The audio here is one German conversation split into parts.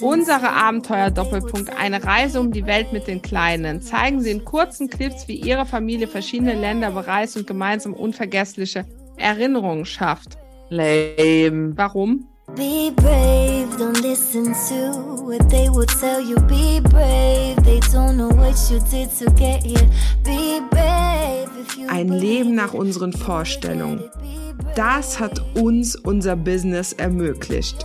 Unsere Abenteuer-Doppelpunkt, eine Reise um die Welt mit den Kleinen. Zeigen Sie in kurzen Clips, wie Ihre Familie verschiedene Länder bereist und gemeinsam unvergessliche Erinnerungen schafft. Lame. Warum? Be brave, don't listen to what they will tell you. Be brave, they don't know what you did to get here. Be brave if you Ein Leben nach unseren Vorstellungen. Das hat uns unser Business ermöglicht.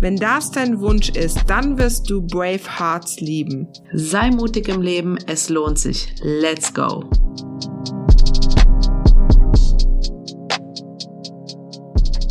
Wenn das dein Wunsch ist, dann wirst du Brave Hearts lieben. Sei mutig im Leben, es lohnt sich. Let's go!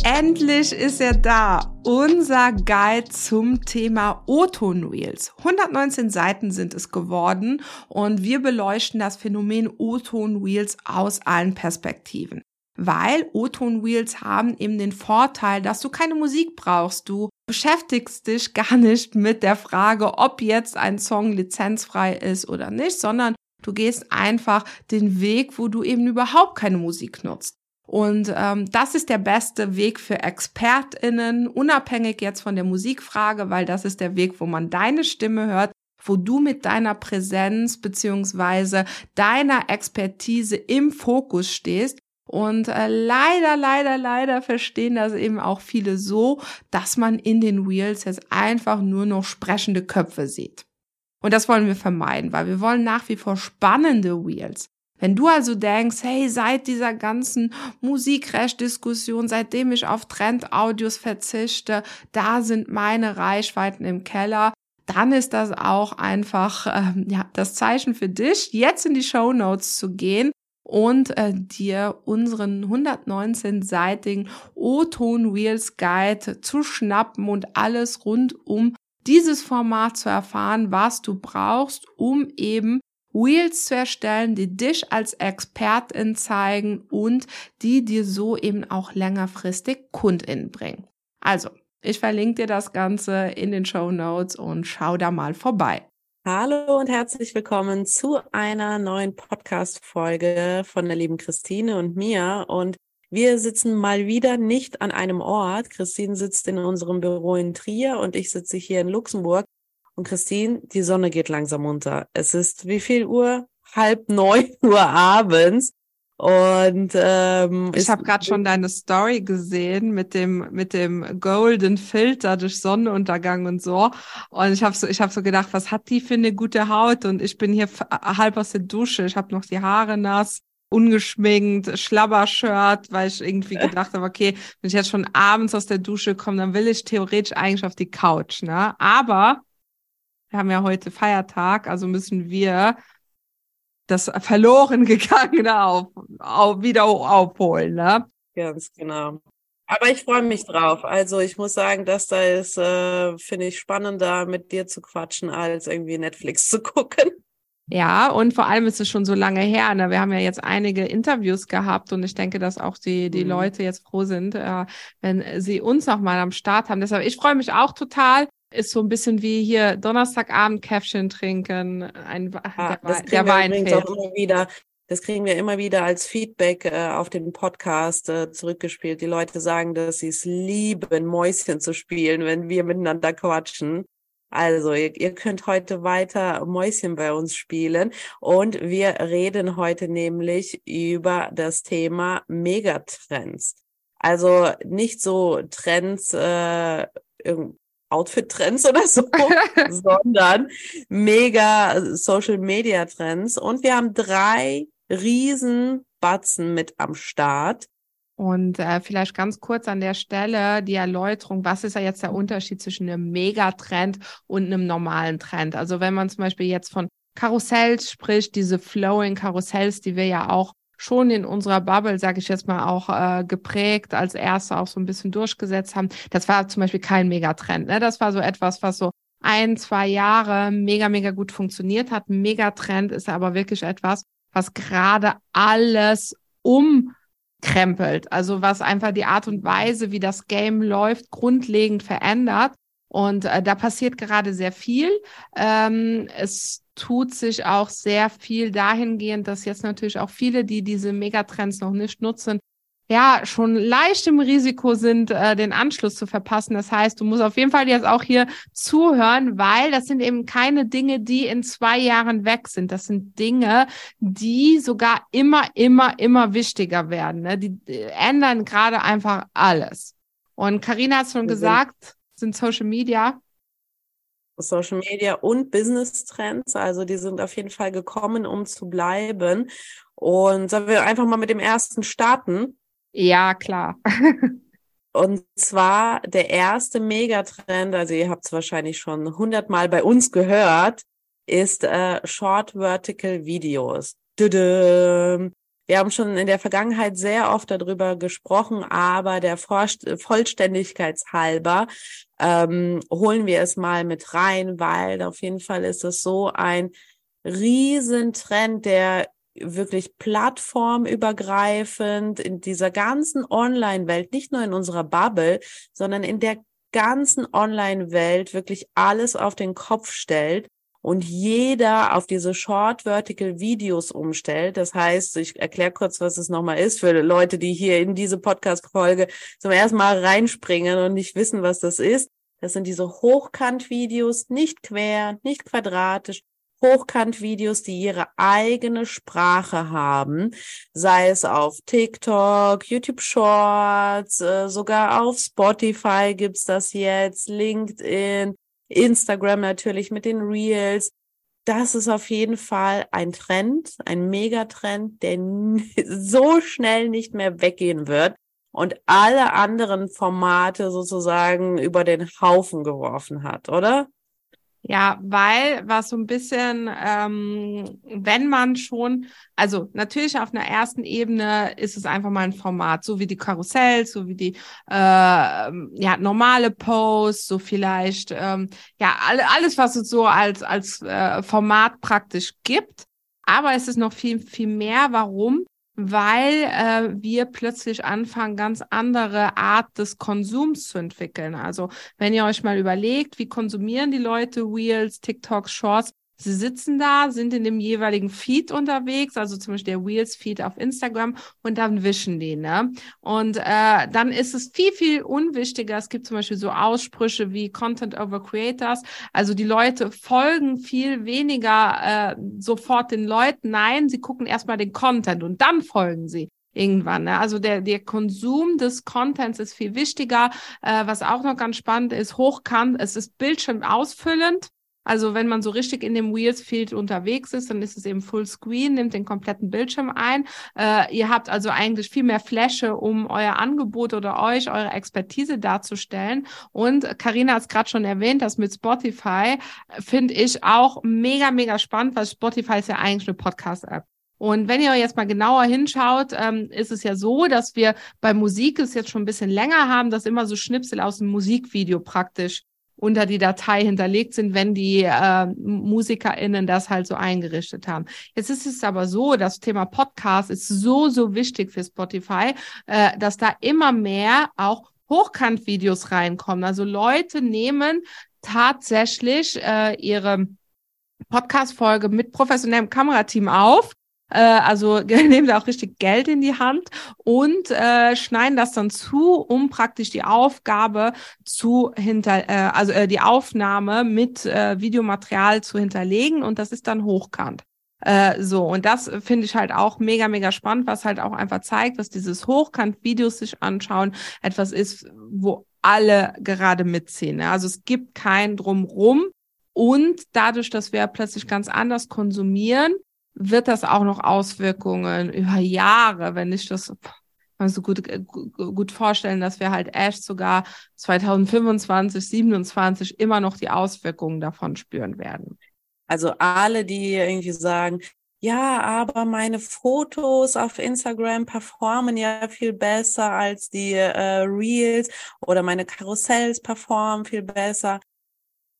Endlich ist er da, unser Guide zum Thema O-Ton Reels. 119 Seiten sind es geworden und wir beleuchten das Phänomen O-Ton Reels aus allen Perspektiven. Weil O-Ton Reels haben eben den Vorteil, dass du keine Musik brauchst. Du beschäftigst dich gar nicht mit der Frage, ob jetzt ein Song lizenzfrei ist oder nicht, sondern du gehst einfach den Weg, wo du eben überhaupt keine Musik nutzt. Und ähm, das ist der beste Weg für ExpertInnen, unabhängig jetzt von der Musikfrage, weil das ist der Weg, wo man deine Stimme hört, wo du mit deiner Präsenz beziehungsweise deiner Expertise im Fokus stehst. Und äh, leider, leider, leider verstehen das eben auch viele so, dass man in den Wheels jetzt einfach nur noch sprechende Köpfe sieht. Und das wollen wir vermeiden, weil wir wollen nach wie vor spannende Wheels. Wenn du also denkst, hey, seit dieser ganzen Musikrecht-Diskussion, seitdem ich auf Trend-Audios verzichte, da sind meine Reichweiten im Keller, dann ist das auch einfach ähm, ja das Zeichen für dich, jetzt in die Show Notes zu gehen und äh, dir unseren 119-seitigen O-Ton Wheels Guide zu schnappen und alles rund um dieses Format zu erfahren, was du brauchst, um eben Wheels zu erstellen, die dich als Expertin zeigen und die dir so eben auch längerfristig KundInnen bringen. Also, ich verlinke dir das Ganze in den Show Notes und schau da mal vorbei. Hallo und herzlich willkommen zu einer neuen Podcast-Folge von der lieben Christine und mir. Und wir sitzen mal wieder nicht an einem Ort. Christine sitzt in unserem Büro in Trier und ich sitze hier in Luxemburg. Und Christine, die Sonne geht langsam unter. Es ist wie viel Uhr? Halb neun Uhr abends. Und ähm, ich habe gerade schon deine Story gesehen mit dem mit dem golden Filter durch Sonnenuntergang und so. Und ich habe so ich habe so gedacht, was hat die für eine gute Haut? Und ich bin hier halb aus der Dusche. Ich habe noch die Haare nass, ungeschminkt, Schlabbershirt, weil ich irgendwie gedacht habe, okay, wenn ich jetzt schon abends aus der Dusche komme, dann will ich theoretisch eigentlich auf die Couch. Ne? Aber wir haben ja heute Feiertag, also müssen wir das verloren gegangene auf, auf, wieder aufholen. Ne? Ganz genau. Aber ich freue mich drauf. Also ich muss sagen, dass da ist, äh, finde ich, spannender mit dir zu quatschen, als irgendwie Netflix zu gucken. Ja, und vor allem ist es schon so lange her. Ne? Wir haben ja jetzt einige Interviews gehabt und ich denke, dass auch die, die mhm. Leute jetzt froh sind, äh, wenn sie uns noch mal am Start haben. Deshalb, ich freue mich auch total ist so ein bisschen wie hier Donnerstagabend Käffchen trinken, ein ah, der, der Wein fehlt. Auch immer wieder, das kriegen wir immer wieder als Feedback äh, auf den Podcast äh, zurückgespielt. Die Leute sagen, dass sie es lieben, Mäuschen zu spielen, wenn wir miteinander quatschen. Also, ihr, ihr könnt heute weiter Mäuschen bei uns spielen und wir reden heute nämlich über das Thema Megatrends. Also nicht so Trends, äh, Outfit-Trends oder so, sondern mega Social-Media-Trends. Und wir haben drei riesen Batzen mit am Start. Und äh, vielleicht ganz kurz an der Stelle die Erläuterung, was ist ja jetzt der Unterschied zwischen einem Megatrend und einem normalen Trend? Also wenn man zum Beispiel jetzt von Karussells spricht, diese Flowing Karussells, die wir ja auch schon in unserer Bubble, sage ich jetzt mal, auch äh, geprägt, als erste auch so ein bisschen durchgesetzt haben. Das war zum Beispiel kein Megatrend. Ne? Das war so etwas, was so ein, zwei Jahre mega, mega gut funktioniert hat. Megatrend ist aber wirklich etwas, was gerade alles umkrempelt. Also was einfach die Art und Weise, wie das Game läuft, grundlegend verändert. Und äh, da passiert gerade sehr viel. Ähm, es tut sich auch sehr viel dahingehend, dass jetzt natürlich auch viele, die diese Megatrends noch nicht nutzen, ja schon leicht im Risiko sind, äh, den Anschluss zu verpassen. Das heißt, du musst auf jeden Fall jetzt auch hier zuhören, weil das sind eben keine Dinge, die in zwei Jahren weg sind. Das sind Dinge, die sogar immer, immer, immer wichtiger werden. Ne? Die, die ändern gerade einfach alles. Und Karina hat schon gesagt, sind Social Media Social Media und Business Trends. Also die sind auf jeden Fall gekommen, um zu bleiben. Und sollen wir einfach mal mit dem ersten starten? Ja, klar. Und zwar der erste Megatrend, also ihr habt es wahrscheinlich schon hundertmal bei uns gehört, ist äh, Short Vertical Videos. Wir haben schon in der Vergangenheit sehr oft darüber gesprochen, aber der Vollständigkeitshalber ähm, holen wir es mal mit rein, weil auf jeden Fall ist es so ein Riesentrend, der wirklich plattformübergreifend in dieser ganzen Online-Welt, nicht nur in unserer Bubble, sondern in der ganzen Online-Welt wirklich alles auf den Kopf stellt und jeder auf diese Short Vertical Videos umstellt. Das heißt, ich erkläre kurz, was es nochmal ist für Leute, die hier in diese Podcast-Folge zum ersten Mal reinspringen und nicht wissen, was das ist. Das sind diese Hochkant-Videos, nicht quer, nicht quadratisch, Hochkant-Videos, die ihre eigene Sprache haben, sei es auf TikTok, YouTube Shorts, äh, sogar auf Spotify gibt's das jetzt, LinkedIn, Instagram natürlich mit den Reels. Das ist auf jeden Fall ein Trend, ein Megatrend, der so schnell nicht mehr weggehen wird und alle anderen Formate sozusagen über den Haufen geworfen hat, oder? Ja, weil was so ein bisschen, ähm, wenn man schon, also natürlich auf einer ersten Ebene ist es einfach mal ein Format, so wie die Karussells, so wie die äh, ja normale Posts, so vielleicht ähm, ja alle, alles, was es so als als äh, Format praktisch gibt. Aber es ist noch viel viel mehr. Warum? Weil äh, wir plötzlich anfangen, ganz andere Art des Konsums zu entwickeln. Also wenn ihr euch mal überlegt, wie konsumieren die Leute Reels, TikToks, Shorts, Sie sitzen da, sind in dem jeweiligen Feed unterwegs, also zum Beispiel der Wheels Feed auf Instagram und dann wischen die, ne? Und äh, dann ist es viel, viel unwichtiger. Es gibt zum Beispiel so Aussprüche wie Content over Creators. Also die Leute folgen viel weniger äh, sofort den Leuten. Nein, sie gucken erstmal den Content und dann folgen sie irgendwann. Ne? Also der, der Konsum des Contents ist viel wichtiger. Äh, was auch noch ganz spannend ist, hochkant, es ist Bildschirm ausfüllend. Also wenn man so richtig in dem Wheels Field unterwegs ist, dann ist es eben Full Screen, nimmt den kompletten Bildschirm ein. Äh, ihr habt also eigentlich viel mehr Fläche, um euer Angebot oder euch, eure Expertise darzustellen. Und Karina hat es gerade schon erwähnt, das mit Spotify finde ich auch mega, mega spannend, weil Spotify ist ja eigentlich eine Podcast-App. Und wenn ihr jetzt mal genauer hinschaut, ähm, ist es ja so, dass wir bei Musik es jetzt schon ein bisschen länger haben, dass immer so Schnipsel aus dem Musikvideo praktisch unter die Datei hinterlegt sind, wenn die äh, MusikerInnen das halt so eingerichtet haben. Jetzt ist es aber so, das Thema Podcast ist so, so wichtig für Spotify, äh, dass da immer mehr auch Hochkant-Videos reinkommen. Also Leute nehmen tatsächlich äh, ihre Podcast-Folge mit professionellem Kamerateam auf äh, also nehmen da auch richtig Geld in die Hand und äh, schneiden das dann zu, um praktisch die Aufgabe zu hinter, äh, also äh, die Aufnahme mit äh, Videomaterial zu hinterlegen und das ist dann hochkant. Äh, so, und das finde ich halt auch mega, mega spannend, was halt auch einfach zeigt, dass dieses Hochkant-Videos sich anschauen etwas ist, wo alle gerade mitziehen. Also es gibt kein Drumrum. Und dadurch, dass wir plötzlich ganz anders konsumieren, wird das auch noch Auswirkungen über Jahre, wenn ich das so gut, gut vorstellen, dass wir halt erst sogar 2025, 27 immer noch die Auswirkungen davon spüren werden. Also alle, die irgendwie sagen, ja, aber meine Fotos auf Instagram performen ja viel besser als die äh, Reels oder meine Karussells performen viel besser.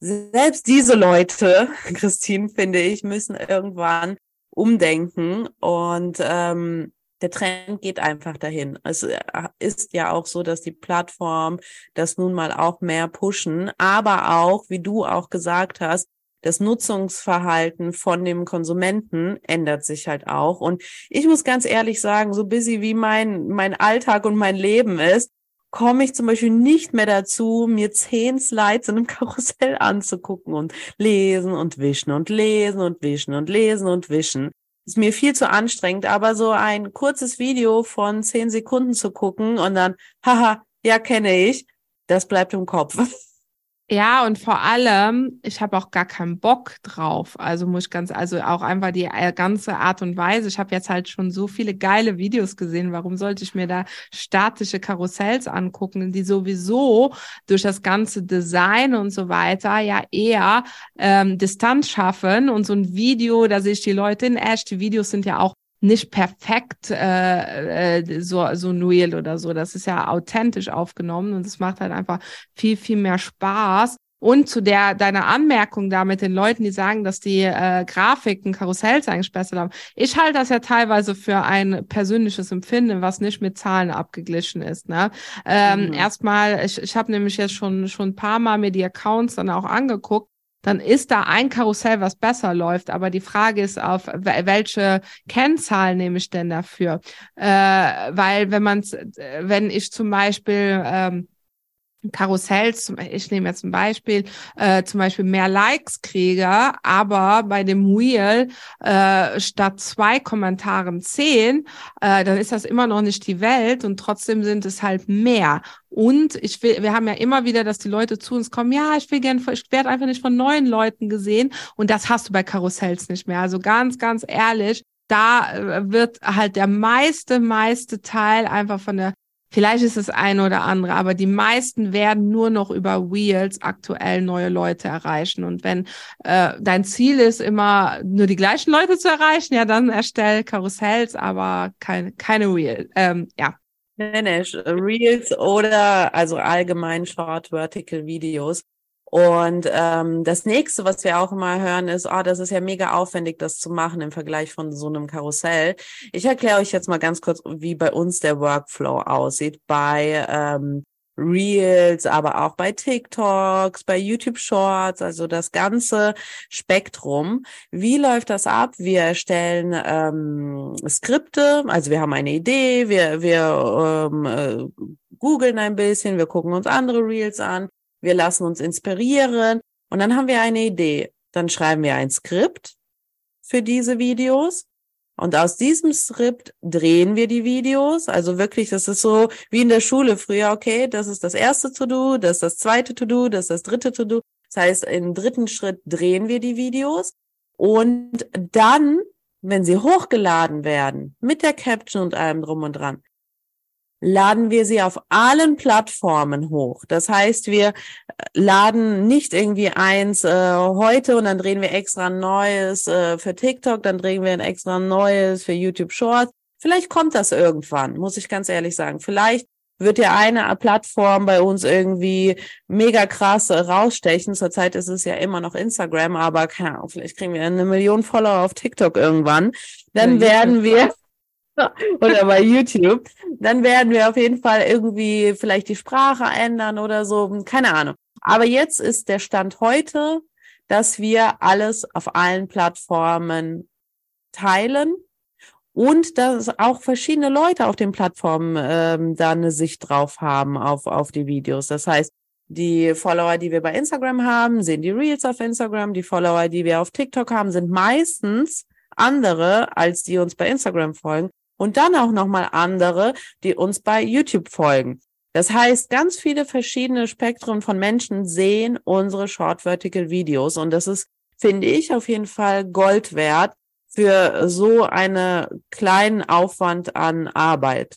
selbst diese Leute, Christine, finde ich, müssen irgendwann umdenken und ähm, der Trend geht einfach dahin. Es äh, ist ja auch so, dass die Plattform das nun mal auch mehr pushen, aber auch, wie du auch gesagt hast, das Nutzungsverhalten von dem Konsumenten ändert sich halt auch. Und ich muss ganz ehrlich sagen, so busy wie mein, mein Alltag und mein Leben ist, komme ich zum Beispiel nicht mehr dazu, mir zehn Slides in einem Karussell anzugucken und lesen und wischen und lesen und wischen und lesen und wischen. Ist mir viel zu anstrengend, aber so ein kurzes Video von zehn Sekunden zu gucken und dann, haha, ja, kenne ich, das bleibt im Kopf. Ja, und vor allem, ich habe auch gar keinen Bock drauf. Also muss ich ganz, also auch einfach die äh, ganze Art und Weise. Ich habe jetzt halt schon so viele geile Videos gesehen. Warum sollte ich mir da statische Karussells angucken, die sowieso durch das ganze Design und so weiter ja eher ähm, Distanz schaffen und so ein Video, da sehe ich die Leute in echt. Die Videos sind ja auch nicht perfekt äh, äh, so so Nuil oder so. Das ist ja authentisch aufgenommen und es macht halt einfach viel viel mehr Spaß. Und zu der deiner Anmerkung da mit den Leuten, die sagen, dass die äh, Grafiken, Karussells eigentlich besser haben. Ich halte das ja teilweise für ein persönliches Empfinden, was nicht mit Zahlen abgeglichen ist. Ne? Ähm, mhm. Erstmal, ich, ich habe nämlich jetzt schon schon ein paar Mal mir die Accounts dann auch angeguckt dann ist da ein Karussell, was besser läuft. Aber die Frage ist, auf welche Kennzahl nehme ich denn dafür? Äh, weil wenn man, wenn ich zum Beispiel ähm, Karussells, ich nehme jetzt ein Beispiel, äh, zum Beispiel mehr Likes kriege, aber bei dem Wheel äh, statt zwei Kommentaren zehn, äh, dann ist das immer noch nicht die Welt und trotzdem sind es halt mehr. Und ich will, wir haben ja immer wieder, dass die Leute zu uns kommen, ja, ich will gerne, ich werde einfach nicht von neuen Leuten gesehen und das hast du bei Karussells nicht mehr. Also ganz, ganz ehrlich, da äh, wird halt der meiste, meiste Teil einfach von der Vielleicht ist es ein oder andere, aber die meisten werden nur noch über Wheels aktuell neue Leute erreichen. Und wenn äh, dein Ziel ist, immer nur die gleichen Leute zu erreichen, ja, dann erstell Karussells, aber keine, keine Wheels. Ähm, ja. Reels oder also allgemein Short Vertical Videos. Und ähm, das nächste, was wir auch immer hören, ist, oh, das ist ja mega aufwendig, das zu machen im Vergleich von so einem Karussell. Ich erkläre euch jetzt mal ganz kurz, wie bei uns der Workflow aussieht bei ähm, Reels, aber auch bei TikToks, bei YouTube Shorts, also das ganze Spektrum. Wie läuft das ab? Wir erstellen ähm, Skripte, also wir haben eine Idee, wir, wir ähm, äh, googeln ein bisschen, wir gucken uns andere Reels an, wir lassen uns inspirieren und dann haben wir eine Idee. Dann schreiben wir ein Skript für diese Videos und aus diesem Skript drehen wir die Videos. Also wirklich, das ist so wie in der Schule früher, okay, das ist das erste To-Do, das ist das zweite To-Do, das ist das dritte To-Do. Das heißt, im dritten Schritt drehen wir die Videos und dann, wenn sie hochgeladen werden, mit der Caption und allem drum und dran, laden wir sie auf allen Plattformen hoch. Das heißt, wir äh, laden nicht irgendwie eins äh, heute und dann drehen wir extra ein neues äh, für TikTok, dann drehen wir ein extra neues für YouTube Shorts. Vielleicht kommt das irgendwann, muss ich ganz ehrlich sagen. Vielleicht wird ja eine Plattform bei uns irgendwie mega krass äh, rausstechen. Zurzeit ist es ja immer noch Instagram, aber keine Ahnung, vielleicht kriegen wir eine Million Follower auf TikTok irgendwann. Dann werden wir oder bei YouTube, dann werden wir auf jeden Fall irgendwie vielleicht die Sprache ändern oder so, keine Ahnung. Aber jetzt ist der Stand heute, dass wir alles auf allen Plattformen teilen und dass auch verschiedene Leute auf den Plattformen ähm, da eine Sicht drauf haben auf, auf die Videos. Das heißt, die Follower, die wir bei Instagram haben, sehen die Reels auf Instagram. Die Follower, die wir auf TikTok haben, sind meistens andere, als die uns bei Instagram folgen und dann auch nochmal andere, die uns bei YouTube folgen. Das heißt, ganz viele verschiedene Spektren von Menschen sehen unsere Short Vertical Videos und das ist, finde ich, auf jeden Fall Gold wert für so einen kleinen Aufwand an Arbeit.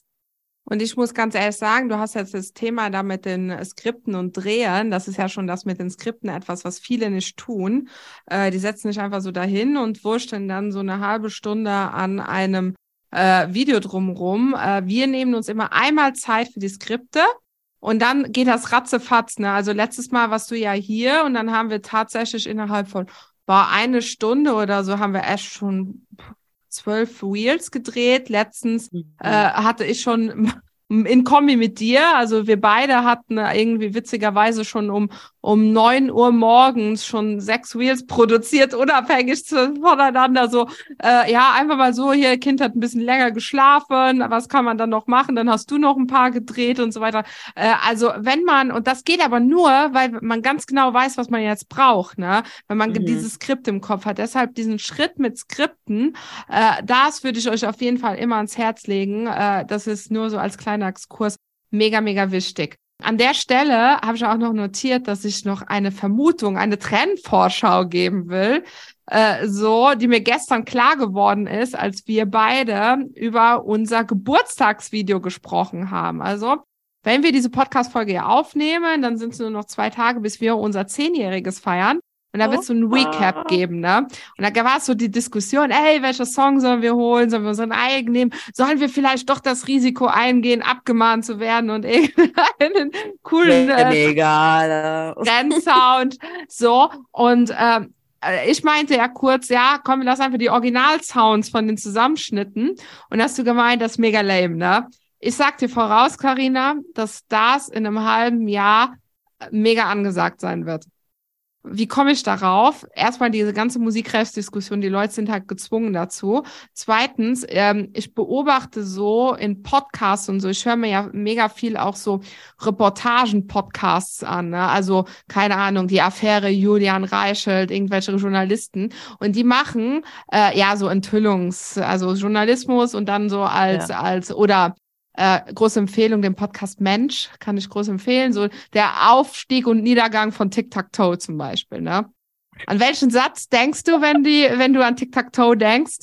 Und ich muss ganz ehrlich sagen, du hast jetzt das Thema da mit den Skripten und Drehen. Das ist ja schon das mit den Skripten etwas, was viele nicht tun. Äh, die setzen sich einfach so dahin und wursteln dann so eine halbe Stunde an einem äh, Video drumherum. Äh, wir nehmen uns immer einmal Zeit für die Skripte Und dann geht das ratzefatz, ne? Also letztes Mal warst du ja hier und dann haben wir tatsächlich innerhalb von war eine Stunde oder so haben wir echt schon zwölf Wheels gedreht. Letztens mhm. äh, hatte ich schon in Kombi mit dir. Also wir beide hatten irgendwie witzigerweise schon um um neun Uhr morgens schon sechs Wheels produziert, unabhängig voneinander. So, äh, ja, einfach mal so, hier, Kind hat ein bisschen länger geschlafen, was kann man dann noch machen? Dann hast du noch ein paar gedreht und so weiter. Äh, also wenn man, und das geht aber nur, weil man ganz genau weiß, was man jetzt braucht, ne? Wenn man mhm. dieses Skript im Kopf hat. Deshalb diesen Schritt mit Skripten, äh, das würde ich euch auf jeden Fall immer ans Herz legen. Äh, das ist nur so als kleiner Exkurs mega, mega wichtig. An der Stelle habe ich auch noch notiert, dass ich noch eine Vermutung, eine Trendvorschau geben will, äh, so, die mir gestern klar geworden ist, als wir beide über unser Geburtstagsvideo gesprochen haben. Also, wenn wir diese Podcast-Folge ja aufnehmen, dann sind es nur noch zwei Tage, bis wir unser Zehnjähriges feiern. Und da wird es so ein Recap geben, ne? Und da war es so die Diskussion, ey, welcher Song sollen wir holen? Sollen wir unseren eigenen nehmen? Sollen wir vielleicht doch das Risiko eingehen, abgemahnt zu werden und irgendeinen coolen äh, egal. Rennsound? so. Und ähm, äh, ich meinte ja kurz, ja, komm, lass einfach die Original-Sounds von den Zusammenschnitten. Und hast du gemeint, das ist mega lame, ne? Ich sag dir voraus, Karina, dass das in einem halben Jahr mega angesagt sein wird. Wie komme ich darauf? Erstmal diese ganze Musikrechtsdiskussion, die Leute sind halt gezwungen dazu. Zweitens, ähm, ich beobachte so in Podcasts und so, ich höre mir ja mega viel auch so Reportagen-Podcasts an. Ne? Also, keine Ahnung, die Affäre Julian Reichelt, irgendwelche Journalisten. Und die machen äh, ja so Enthüllungs-, also Journalismus und dann so als, ja. als, oder äh, große Empfehlung, den Podcast Mensch, kann ich groß empfehlen. So der Aufstieg und Niedergang von Tic-Tac-Toe zum Beispiel, ne? An welchen Satz denkst du, wenn die, wenn du an Tic-Tac-Toe denkst?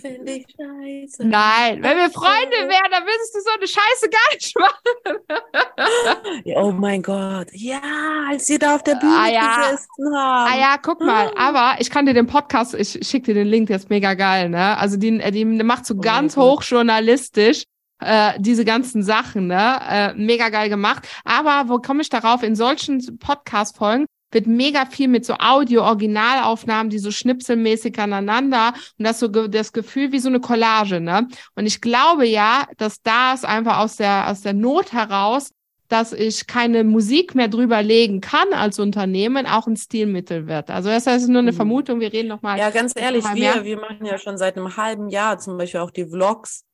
Finde ich scheiße. Nein, wenn wir Freunde wären, dann würdest du so eine Scheiße gar nicht machen. oh mein Gott. Ja, als ihr da auf der Bühne ah, ja. gesessen habt. Ah ja, guck mal. Aber ich kann dir den Podcast, ich schicke dir den Link, der ist mega geil, ne? Also die, die macht so oh ganz hochjournalistisch äh, diese ganzen Sachen, ne? Äh, mega geil gemacht. Aber wo komme ich darauf? In solchen Podcast-Folgen wird mega viel mit so Audio-Originalaufnahmen, die so schnipselmäßig aneinander und das so das Gefühl wie so eine Collage, ne? Und ich glaube ja, dass das einfach aus der, aus der Not heraus dass ich keine Musik mehr drüber legen kann als Unternehmen, auch ein Stilmittel wird. Also das heißt nur eine mhm. Vermutung, wir reden nochmal. Ja, ganz ehrlich, wir, wir machen ja schon seit einem halben Jahr zum Beispiel auch die Vlogs.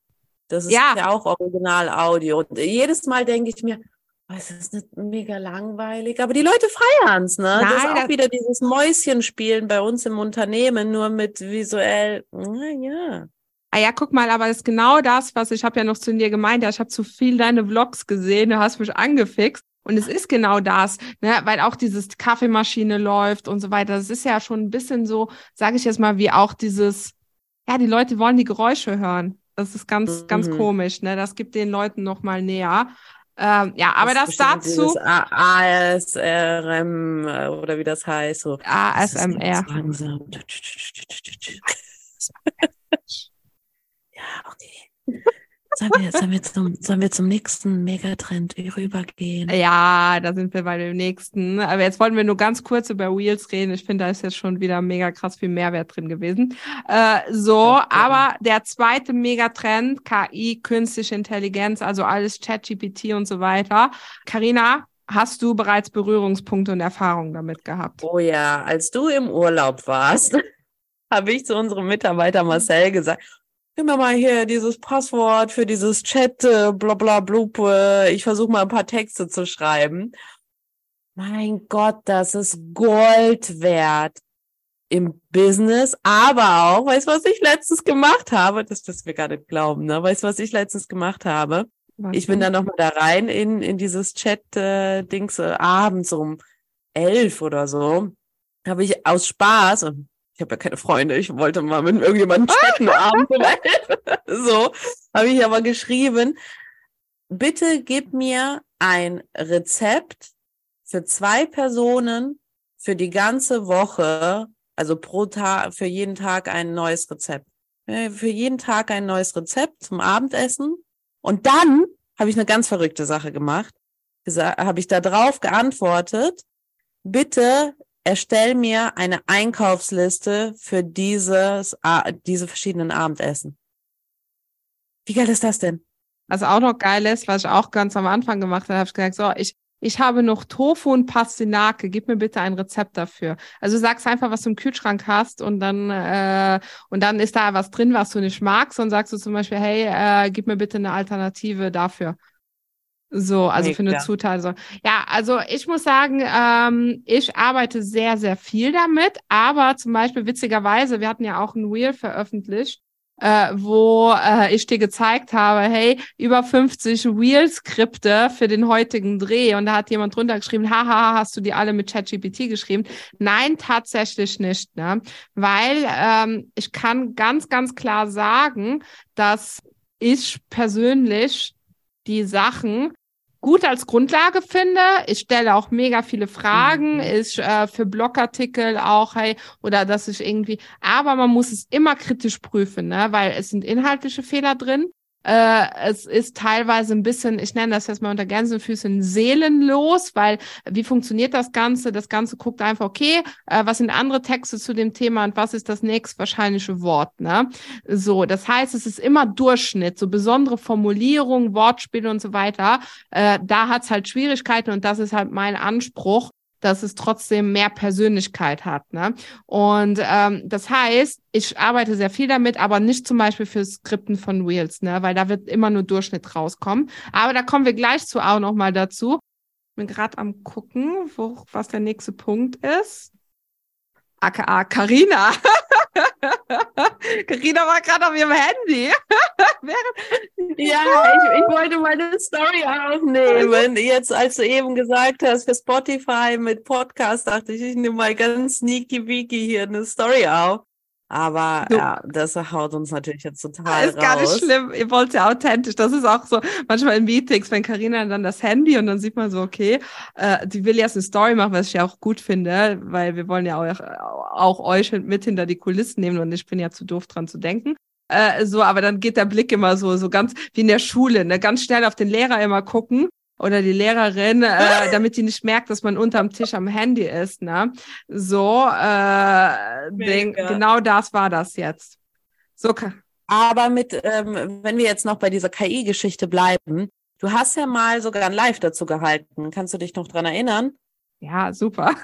Das ist ja, ja auch Original-Audio. Und jedes Mal denke ich mir, es ist nicht mega langweilig, aber die Leute feiern es, ne? Nein, das ist auch wieder dieses Mäuschenspielen bei uns im Unternehmen, nur mit visuell, naja. Ah ja, guck mal, aber das ist genau das, was ich habe ja noch zu dir gemeint. Ja, ich habe zu viel deine Vlogs gesehen, du hast mich angefixt. Und es ist genau das, ne? weil auch dieses Kaffeemaschine läuft und so weiter. Das ist ja schon ein bisschen so, sage ich jetzt mal, wie auch dieses, ja, die Leute wollen die Geräusche hören. Das ist ganz, mhm. ganz komisch, ne? Das gibt den Leuten noch mal näher. Ähm, ja, aber das, das dazu. ASRM oder wie das heißt. So. ASMR. ja, okay. Sollen wir, sollen, wir zum, sollen wir zum nächsten Megatrend rübergehen? Ja, da sind wir bei dem nächsten. Aber jetzt wollten wir nur ganz kurz über Wheels reden. Ich finde, da ist jetzt schon wieder mega krass viel Mehrwert drin gewesen. Äh, so, okay. aber der zweite Megatrend, KI, künstliche Intelligenz, also alles ChatGPT und so weiter. Karina, hast du bereits Berührungspunkte und Erfahrungen damit gehabt? Oh ja, als du im Urlaub warst, habe ich zu unserem Mitarbeiter Marcel gesagt, gib mir mal hier dieses Passwort für dieses Chat, äh, bla bla blub. Äh, ich versuche mal ein paar Texte zu schreiben. Mein Gott, das ist Gold wert im Business, aber auch, weißt du, was ich letztens gemacht habe? Das wirst mir gar nicht glauben, ne? Weißt du, was ich letztens gemacht habe? Was ich bin dann nochmal da rein in, in dieses Chat-Dings äh, abends um elf oder so. Habe ich aus Spaß, und ich habe ja keine Freunde, ich wollte mal mit irgendjemandem chatten abends. so, habe ich aber geschrieben, bitte gib mir ein Rezept für zwei Personen für die ganze Woche, also pro Tag, für jeden Tag ein neues Rezept. Für jeden Tag ein neues Rezept zum Abendessen. Und dann habe ich eine ganz verrückte Sache gemacht. Habe ich da drauf geantwortet, bitte erstell mir eine Einkaufsliste für dieses, diese verschiedenen Abendessen. Wie geil ist das denn? Also auch noch geil ist, was ich auch ganz am Anfang gemacht habe, habe ich gesagt, so, ich, ich habe noch Tofu und Pastinake, gib mir bitte ein Rezept dafür. Also sagst einfach, was du im Kühlschrank hast und dann äh, und dann ist da was drin, was du nicht magst und sagst du zum Beispiel, hey, äh, gib mir bitte eine Alternative dafür. So, also Mega. für eine Zutat. So. Ja, also ich muss sagen, ähm, ich arbeite sehr, sehr viel damit, aber zum Beispiel witzigerweise, wir hatten ja auch ein Wheel veröffentlicht, äh, wo äh, ich dir gezeigt habe, hey, über 50 Wheel-Skripte für den heutigen Dreh. Und da hat jemand drunter geschrieben, haha, hast du die alle mit ChatGPT geschrieben? Nein, tatsächlich nicht, ne? Weil ähm, ich kann ganz, ganz klar sagen, dass ich persönlich die Sachen gut als Grundlage finde. Ich stelle auch mega viele Fragen, mhm. ist äh, für Blogartikel auch, hey, oder dass ich irgendwie, aber man muss es immer kritisch prüfen, ne? weil es sind inhaltliche Fehler drin. Äh, es ist teilweise ein bisschen, ich nenne das jetzt mal unter Gänsefüßen, seelenlos, weil wie funktioniert das Ganze? Das Ganze guckt einfach, okay, äh, was sind andere Texte zu dem Thema und was ist das nächst wahrscheinliche Wort? Ne? So, das heißt, es ist immer Durchschnitt, so besondere Formulierungen, Wortspiele und so weiter. Äh, da hat's halt Schwierigkeiten und das ist halt mein Anspruch, dass es trotzdem mehr Persönlichkeit hat. Ne? Und ähm, das heißt, ich arbeite sehr viel damit, aber nicht zum Beispiel für Skripten von Wheels, ne? weil da wird immer nur Durchschnitt rauskommen. Aber da kommen wir gleich zu auch nochmal dazu. Ich bin gerade am gucken, wo, was der nächste Punkt ist. AKA Karina. Karina war gerade auf ihrem Handy. ja, ich, ich, wollte meine Story aufnehmen. Jetzt, als du eben gesagt hast, für Spotify mit Podcast, dachte ich, ich nehme mal ganz sneaky weaky hier eine Story auf. Aber so. ja, das haut uns natürlich jetzt total ist raus. Ist gar nicht schlimm. Ihr wollt ja authentisch. Das ist auch so manchmal in Meetings, wenn Karina dann das Handy und dann sieht man so, okay, äh, die will jetzt eine Story machen, was ich ja auch gut finde, weil wir wollen ja auch, auch euch mit hinter die Kulissen nehmen und ich bin ja zu doof dran zu denken. Äh, so, aber dann geht der Blick immer so, so ganz wie in der Schule, ne, ganz schnell auf den Lehrer immer gucken oder die Lehrerin, äh, damit die nicht merkt, dass man unterm Tisch am Handy ist. Ne? So, äh, denk, genau das war das jetzt. So. Aber mit, ähm, wenn wir jetzt noch bei dieser KI-Geschichte bleiben, du hast ja mal sogar ein Live dazu gehalten. Kannst du dich noch dran erinnern? Ja, super.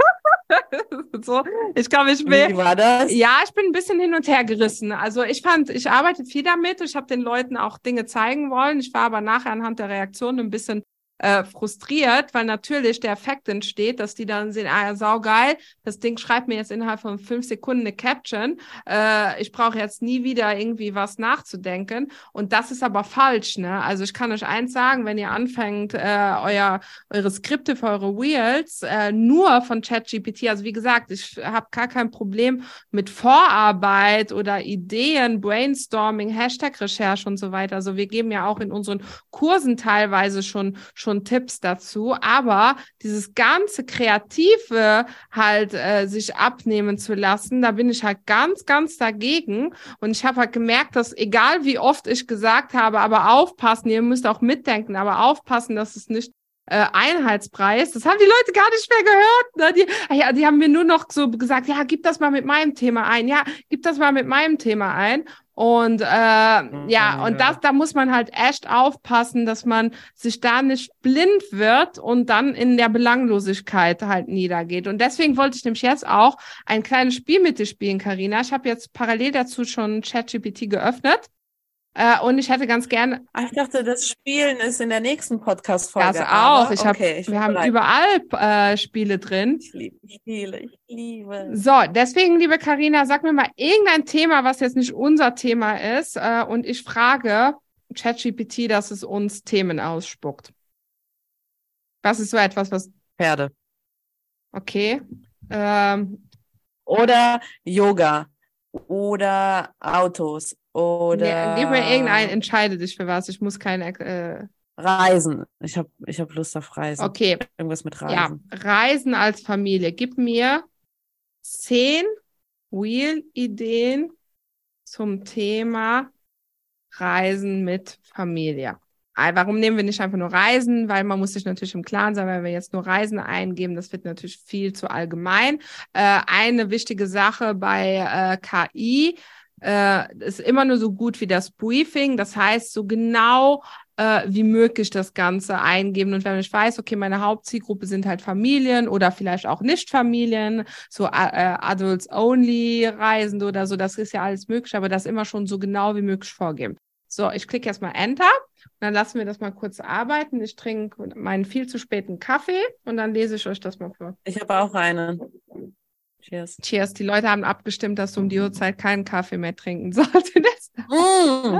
so, ich glaube, ich bin. Wie war das? Ja, ich bin ein bisschen hin und her gerissen. Also ich fand, ich arbeite viel damit. Ich habe den Leuten auch Dinge zeigen wollen. Ich war aber nachher anhand der Reaktion ein bisschen äh, frustriert, weil natürlich der Effekt entsteht, dass die dann sehen, ah ja, saugeil, das Ding schreibt mir jetzt innerhalb von fünf Sekunden eine Caption. Äh, ich brauche jetzt nie wieder irgendwie was nachzudenken. Und das ist aber falsch, ne? Also ich kann euch eins sagen, wenn ihr anfängt, äh, euer, eure Skripte für eure Wheels äh, nur von ChatGPT, also wie gesagt, ich habe gar kein Problem mit Vorarbeit oder Ideen, Brainstorming, Hashtag-Recherche und so weiter. Also wir geben ja auch in unseren Kursen teilweise schon schon Tipps dazu, aber dieses ganze Kreative halt äh, sich abnehmen zu lassen, da bin ich halt ganz, ganz dagegen. Und ich habe halt gemerkt, dass egal wie oft ich gesagt habe, aber aufpassen, ihr müsst auch mitdenken, aber aufpassen, dass es nicht äh, Einheitspreis. Das haben die Leute gar nicht mehr gehört. Ne? Die, ah ja, die haben mir nur noch so gesagt, ja, gib das mal mit meinem Thema ein. Ja, gib das mal mit meinem Thema ein. Und äh, mhm, ja, und das, da muss man halt echt aufpassen, dass man sich da nicht blind wird und dann in der Belanglosigkeit halt niedergeht. Und deswegen wollte ich nämlich jetzt auch ein kleines Spiel mit dir spielen, Karina. Ich habe jetzt parallel dazu schon ChatGPT geöffnet. Äh, und ich hätte ganz gerne. Ah, ich dachte, das Spielen ist in der nächsten Podcast-Folge. Das auch. Ich hab, okay, ich wir haben bereit. überall äh, Spiele drin. Ich liebe Spiele, ich liebe. So, deswegen, liebe Karina, sag mir mal irgendein Thema, was jetzt nicht unser Thema ist. Äh, und ich frage ChatGPT, dass es uns Themen ausspuckt. Was ist so etwas, was. Pferde. Okay. Ähm, oder Yoga. Oder Autos oder. Ja, gib mir irgendeinen, entscheide dich für was. Ich muss keine. Äh... Reisen. Ich habe ich hab Lust auf Reisen. Okay. Irgendwas mit Reisen. Ja, Reisen als Familie. Gib mir zehn Wheel-Ideen zum Thema Reisen mit Familie. Warum nehmen wir nicht einfach nur Reisen? Weil man muss sich natürlich im Klaren sein, wenn wir jetzt nur Reisen eingeben, das wird natürlich viel zu allgemein. Äh, eine wichtige Sache bei äh, KI äh, ist immer nur so gut wie das Briefing. Das heißt, so genau äh, wie möglich das Ganze eingeben. Und wenn ich weiß, okay, meine Hauptzielgruppe sind halt Familien oder vielleicht auch Nicht-Familien, so äh, Adults-Only-Reisende oder so, das ist ja alles möglich, aber das immer schon so genau wie möglich vorgeben. So, ich klicke jetzt mal Enter und dann lassen wir das mal kurz arbeiten. Ich trinke meinen viel zu späten Kaffee und dann lese ich euch das mal vor. Ich habe auch einen. Cheers. Cheers. Die Leute haben abgestimmt, dass du um die Uhrzeit keinen Kaffee mehr trinken solltest. Mm.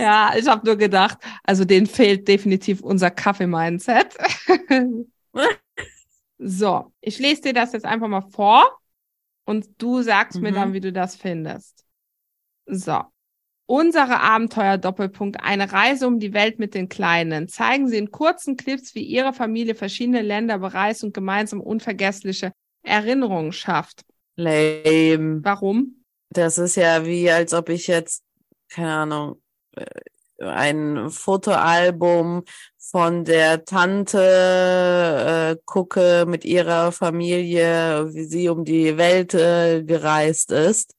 Ja, ich habe nur gedacht, also denen fehlt definitiv unser Kaffee-Mindset. so, ich lese dir das jetzt einfach mal vor und du sagst mhm. mir dann, wie du das findest. So. Unsere Abenteuer Doppelpunkt, eine Reise um die Welt mit den Kleinen. Zeigen Sie in kurzen Clips, wie Ihre Familie verschiedene Länder bereist und gemeinsam unvergessliche Erinnerungen schafft. Lame. Warum? Das ist ja wie, als ob ich jetzt, keine Ahnung, äh, ein Fotoalbum von der Tante äh, gucke mit ihrer Familie, wie sie um die Welt äh, gereist ist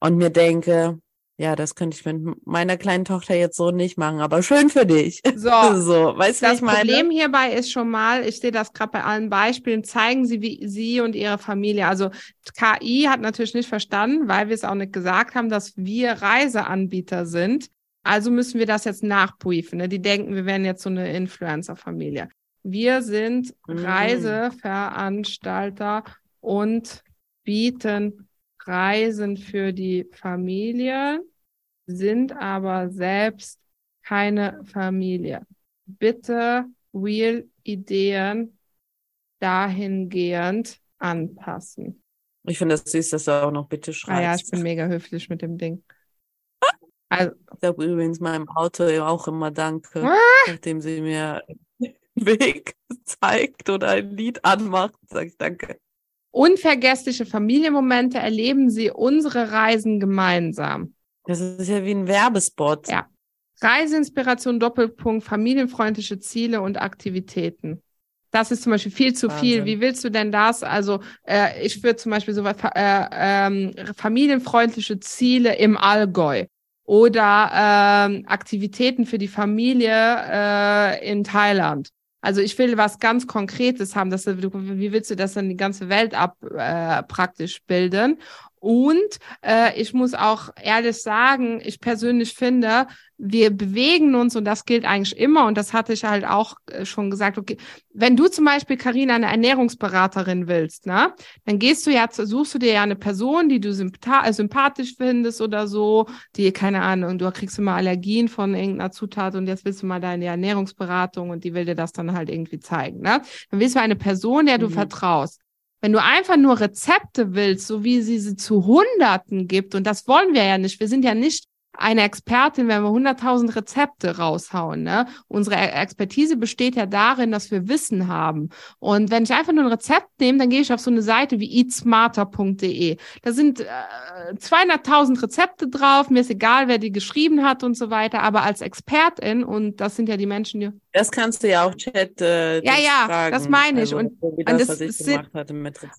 und mir denke, ja, das könnte ich mit meiner kleinen Tochter jetzt so nicht machen, aber schön für dich. So, so weißt du, was ich meine? Das Problem hierbei ist schon mal, ich sehe das gerade bei allen Beispielen, zeigen Sie, wie Sie und Ihre Familie, also KI hat natürlich nicht verstanden, weil wir es auch nicht gesagt haben, dass wir Reiseanbieter sind. Also müssen wir das jetzt nachprüfen. Ne? Die denken, wir wären jetzt so eine Influencer-Familie. Wir sind mhm. Reiseveranstalter und bieten Reisen für die Familie, sind aber selbst keine Familie. Bitte Wheel-Ideen dahingehend anpassen. Ich finde das süß, dass du auch noch bitte schreibst. Ah ja, ich bin mega höflich mit dem Ding. Also, ich sage übrigens meinem Auto auch immer Danke, ah! nachdem sie mir den Weg zeigt oder ein Lied anmacht, sage ich Danke. Unvergessliche Familienmomente erleben Sie unsere Reisen gemeinsam. Das ist ja wie ein Werbespot. Ja. Reiseinspiration, Doppelpunkt, familienfreundliche Ziele und Aktivitäten. Das ist zum Beispiel viel zu Wahnsinn. viel. Wie willst du denn das? Also äh, ich würde zum Beispiel so äh, äh, familienfreundliche Ziele im Allgäu oder äh, Aktivitäten für die Familie äh, in Thailand. Also ich will was ganz Konkretes haben. Dass du, wie willst du das dann die ganze Welt ab äh, praktisch bilden? Und äh, ich muss auch ehrlich sagen, ich persönlich finde, wir bewegen uns und das gilt eigentlich immer und das hatte ich halt auch äh, schon gesagt. Okay, wenn du zum Beispiel Karina eine Ernährungsberaterin willst, ne, dann gehst du ja, suchst du dir ja eine Person, die du äh, sympathisch findest oder so, die keine Ahnung, du kriegst immer Allergien von irgendeiner Zutat und jetzt willst du mal deine Ernährungsberatung und die will dir das dann halt irgendwie zeigen, ne? Dann willst du eine Person, der du mhm. vertraust. Wenn du einfach nur Rezepte willst, so wie sie sie zu Hunderten gibt, und das wollen wir ja nicht, wir sind ja nicht eine Expertin, wenn wir 100.000 Rezepte raushauen. Ne? Unsere e-, Expertise besteht ja darin, dass wir Wissen haben. Und wenn ich einfach nur ein Rezept nehme, dann gehe ich auf so eine Seite wie eatsmarter.de. Da sind äh, 200.000 Rezepte drauf. Mir ist egal, wer die geschrieben hat und so weiter. Aber als Expertin, und das sind ja die Menschen, die... Das kannst du ja auch Chat äh, Ja, ja, fragen. das meine ich. Also, und, so das, und, das sind,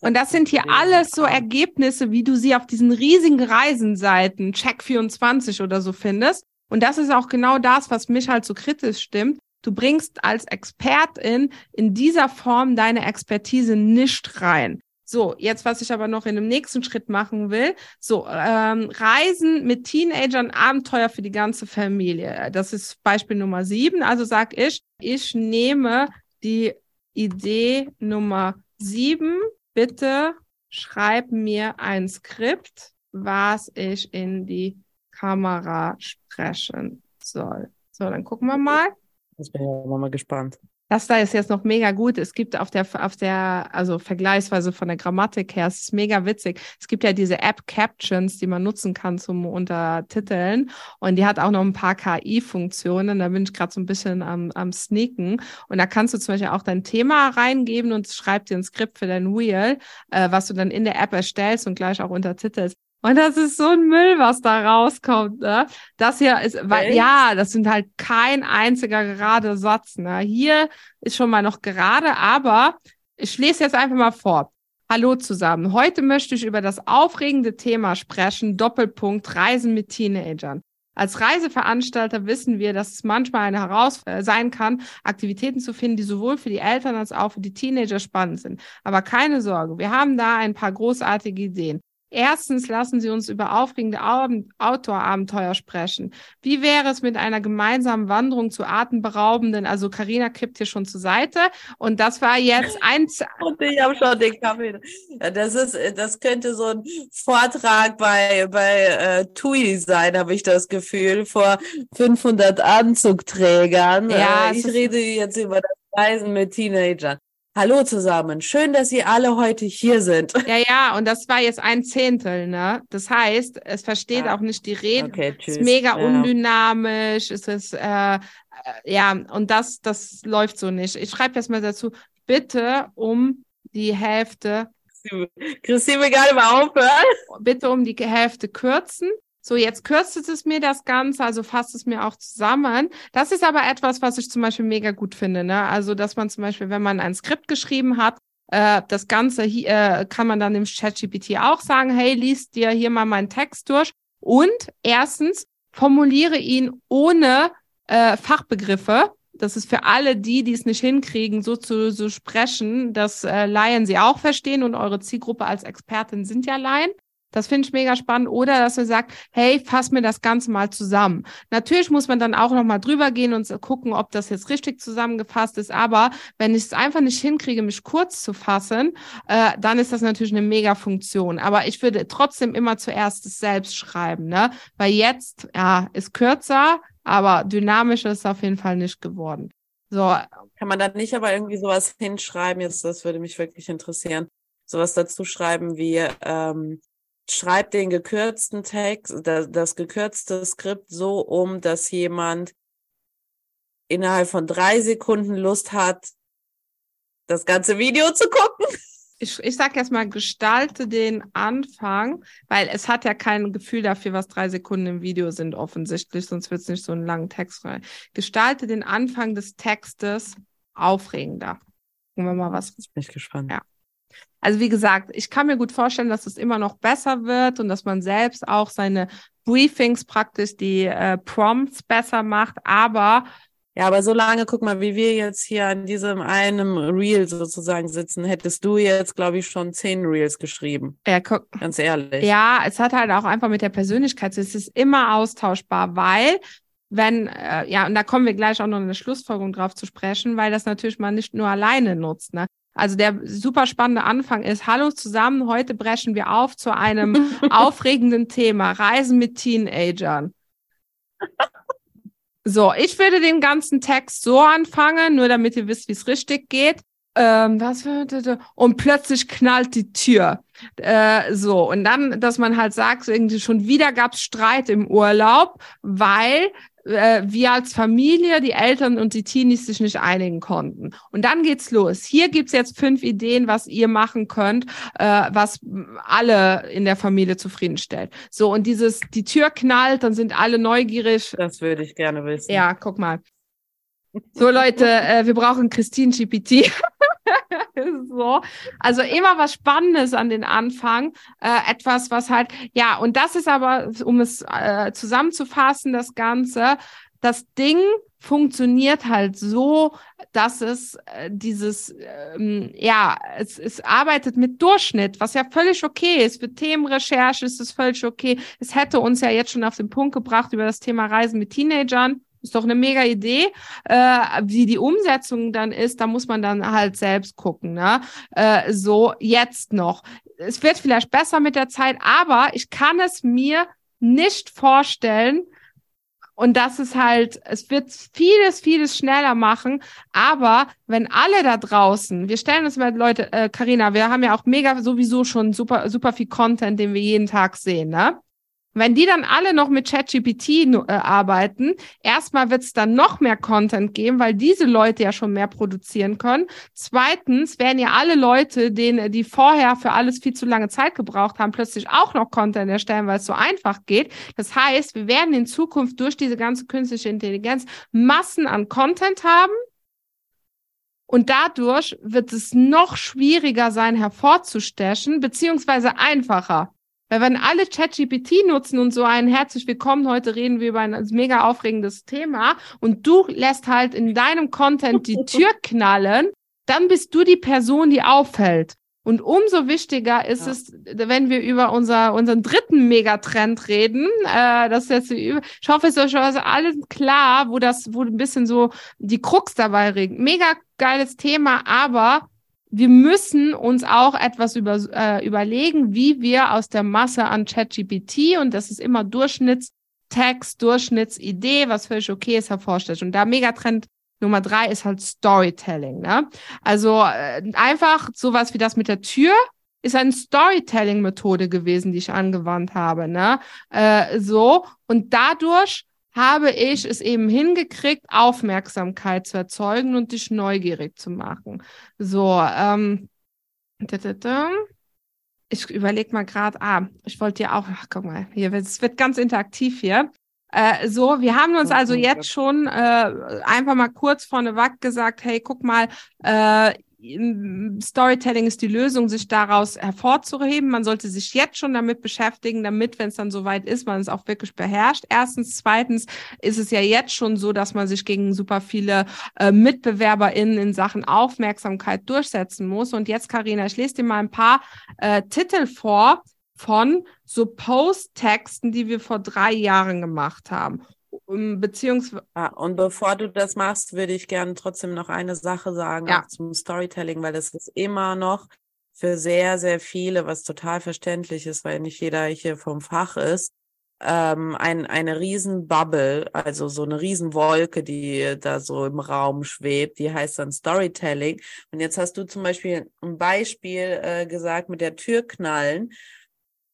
und das sind hier alles so Ergebnisse, wie du sie auf diesen riesigen Reisenseiten, Check24 oder so findest. Und das ist auch genau das, was mich halt so kritisch stimmt. Du bringst als Expertin in dieser Form deine Expertise nicht rein. So, jetzt, was ich aber noch in dem nächsten Schritt machen will, so, ähm, Reisen mit Teenagern, Abenteuer für die ganze Familie. Das ist Beispiel Nummer sieben. Also sag ich, ich nehme die Idee Nummer sieben. Bitte schreib mir ein Skript, was ich in die Kamera sprechen soll. So, dann gucken wir mal. Ich bin ja mal gespannt. Das da ist jetzt noch mega gut. Es gibt auf der, auf der, also vergleichsweise von der Grammatik her, es ist mega witzig. Es gibt ja diese App Captions, die man nutzen kann zum Untertiteln. Und die hat auch noch ein paar KI-Funktionen. Da bin ich gerade so ein bisschen am, am Sneaken. Und da kannst du zum Beispiel auch dein Thema reingeben und schreibst dir ein Skript für dein Wheel, äh, was du dann in der App erstellst und gleich auch untertitelst. Und das ist so ein Müll, was da rauskommt, ne? Das hier ist, weil, Echt? ja, das sind halt kein einziger gerade Satz, ne? Hier ist schon mal noch gerade, aber ich lese jetzt einfach mal vor. Hallo zusammen. Heute möchte ich über das aufregende Thema sprechen. Doppelpunkt Reisen mit Teenagern. Als Reiseveranstalter wissen wir, dass es manchmal eine Herausforderung äh, sein kann, Aktivitäten zu finden, die sowohl für die Eltern als auch für die Teenager spannend sind. Aber keine Sorge, wir haben da ein paar großartige Ideen. Erstens lassen Sie uns über aufregende Outdoor-Abenteuer sprechen. Wie wäre es mit einer gemeinsamen Wanderung zu atemberaubenden? Also Karina kippt hier schon zur Seite und das war jetzt eins. Und ich habe schon den Kaffee. Das ist, das könnte so ein Vortrag bei bei äh, TUI sein, habe ich das Gefühl, vor 500 Anzugträgern. Ja, äh, ich rede jetzt über das Reisen mit Teenagern. Hallo zusammen, schön, dass ihr alle heute hier sind. Ja, ja, und das war jetzt ein Zehntel, ne? Das heißt, es versteht Ah, auch nicht die Rede. Okay, Es tschüss. ist mega Ja. undynamisch, es ist, äh, ja, und das, das läuft so nicht. Ich schreibe jetzt mal dazu, bitte um die Hälfte, Christine will nicht mal aufhören. bitte um die Hälfte kürzen. So, jetzt kürzt es mir das Ganze, also fasst es mir auch zusammen. Das ist aber etwas, was ich zum Beispiel mega gut finde, ne? Also, dass man zum Beispiel, wenn man ein Skript geschrieben hat, äh, das Ganze hier, äh, kann man dann im ChatGPT auch sagen, hey, liest dir hier mal meinen Text durch. Und erstens, formuliere ihn ohne äh, Fachbegriffe. Das ist für alle die, die es nicht hinkriegen, so zu so sprechen, dass äh, Laien sie auch verstehen und eure Zielgruppe als Expertin sind ja Laien. Das finde ich mega spannend. Oder dass ihr sagt, hey, fass mir das Ganze mal zusammen. Natürlich muss man dann auch nochmal drüber gehen und gucken, ob das jetzt richtig zusammengefasst ist. Aber wenn ich es einfach nicht hinkriege, mich kurz zu fassen, äh, dann ist das natürlich eine mega Funktion. Aber ich würde trotzdem immer zuerst es selbst schreiben, ne? Weil jetzt, ja, ist kürzer, aber dynamischer ist es auf jeden Fall nicht geworden. So, Kann man da nicht aber irgendwie sowas hinschreiben? Jetzt, das würde mich wirklich interessieren. Sowas dazu schreiben wie, ähm, schreib den gekürzten Text, das, das gekürzte Skript so um, dass jemand innerhalb von drei Sekunden Lust hat, das ganze Video zu gucken. ich, ich sag jetzt mal, gestalte den Anfang, weil es hat ja kein Gefühl dafür, was drei Sekunden im Video sind, offensichtlich, sonst wird es nicht so einen langen Text rein. Gestalte den Anfang des Textes aufregender. Gucken wir mal, was Jetzt bin ich gespannt. Ja. Also wie gesagt, ich kann mir gut vorstellen, dass es immer noch besser wird und dass man selbst auch seine Briefings praktisch, die äh, Prompts besser macht, aber Ja, aber so lange, guck mal, wie wir jetzt hier an diesem einem Reel sozusagen sitzen, hättest du jetzt, glaube ich, schon zehn Reels geschrieben. äh, guck, Ganz ehrlich. Ja, es hat halt auch einfach mit der Persönlichkeit, zu- es ist immer austauschbar, weil wenn, äh, ja, und da kommen wir gleich auch noch in der Schlussfolgerung drauf zu sprechen, weil das natürlich man nicht nur alleine nutzt, ne? Also der super spannende Anfang ist, hallo zusammen, heute brechen wir auf zu einem aufregenden Thema, Reisen mit Teenagern. So, ich würde den ganzen Text so anfangen, nur damit ihr wisst, wie es richtig geht. Ähm, was würde und plötzlich knallt die Tür. Äh, so, und dann, dass man halt sagt, so irgendwie schon wieder gab's Streit im Urlaub, weil äh, wir als Familie, die Eltern und die Teenies sich nicht einigen konnten. Und dann geht's los. Hier gibt's jetzt fünf Ideen, was ihr machen könnt, äh, was alle in der Familie zufriedenstellt. So, und dieses, die Tür knallt, dann sind alle neugierig. Das würde ich gerne wissen. Ja, guck mal. So, Leute, äh, wir brauchen Christine GPT. so. Also immer was Spannendes an den Anfang. Äh, etwas, was halt, ja, und das ist aber, um es äh, zusammenzufassen, das Ganze, das Ding funktioniert halt so, dass es äh, dieses, ähm, ja, es, es arbeitet mit Durchschnitt, was ja völlig okay ist. Für Themenrecherche ist es völlig okay. Es hätte uns ja jetzt schon auf den Punkt gebracht über das Thema Reisen mit Teenagern. Ist doch eine mega Idee. Äh, wie die Umsetzung dann ist, da muss man dann halt selbst gucken. Ne? Äh, so, jetzt noch. Es wird vielleicht besser mit der Zeit, aber ich kann es mir nicht vorstellen, und das ist halt, es wird vieles, vieles schneller machen. Aber wenn alle da draußen, wir stellen uns mal, Leute, äh, Carina, wir haben ja auch mega sowieso schon super, super viel Content, den wir jeden Tag sehen, ne? Wenn die dann alle noch mit ChatGPT äh, arbeiten, erstmal wird es dann noch mehr Content geben, weil diese Leute ja schon mehr produzieren können. Zweitens werden ja alle Leute, denen, die vorher für alles viel zu lange Zeit gebraucht haben, plötzlich auch noch Content erstellen, weil es so einfach geht. Das heißt, wir werden in Zukunft durch diese ganze künstliche Intelligenz Massen an Content haben. Und dadurch wird es noch schwieriger sein, hervorzustechen, beziehungsweise einfacher. Weil wenn alle ChatGPT nutzen und so ein herzlich willkommen, heute reden wir über ein mega aufregendes Thema und du lässt halt in deinem Content die Tür knallen, dann bist du die Person, die auffällt. Und umso wichtiger ist ja. es, wenn wir über unser, unseren dritten Megatrend reden. Äh, das ist jetzt, ich hoffe, es ist euch also alles klar, wo das, wo ein bisschen so die Krux dabei regt. Mega geiles Thema, aber wir müssen uns auch etwas über, äh, überlegen, wie wir aus der Masse an ChatGPT und das ist immer Durchschnittstext, Durchschnittsidee, was völlig okay ist, hervorstellt. Und da Megatrend Nummer drei ist halt Storytelling. Ne? Also äh, einfach sowas wie das mit der Tür ist eine Storytelling-Methode gewesen, die ich angewandt habe. Ne? Äh, so und dadurch habe ich es eben hingekriegt, Aufmerksamkeit zu erzeugen und dich neugierig zu machen. So, ähm, ich überlege mal gerade, ah, ich wollte dir auch, ach, guck mal, hier, es wird ganz interaktiv hier. Äh, so, wir haben uns also jetzt schon äh, einfach mal kurz vorneweg gesagt, hey, guck mal, äh, Storytelling ist die Lösung, sich daraus hervorzuheben. Man sollte sich jetzt schon damit beschäftigen, damit, wenn es dann soweit ist, man es auch wirklich beherrscht. Erstens. Zweitens ist es ja jetzt schon so, dass man sich gegen super viele äh, MitbewerberInnen in Sachen Aufmerksamkeit durchsetzen muss. Und jetzt, Karina, ich lese dir mal ein paar äh, Titel vor von so Post-Texten, die wir vor drei Jahren gemacht haben. Beziehungsweise. Ja, und bevor du das machst, würde ich gerne trotzdem noch eine Sache sagen ja. zum Storytelling, weil es ist immer noch für sehr, sehr viele, was total verständlich ist, weil nicht jeder hier vom Fach ist, ähm, ein, eine Riesenbubble, also so eine Riesenwolke, die da so im Raum schwebt, die heißt dann Storytelling. Und jetzt hast du zum Beispiel ein Beispiel äh, gesagt mit der Tür knallen.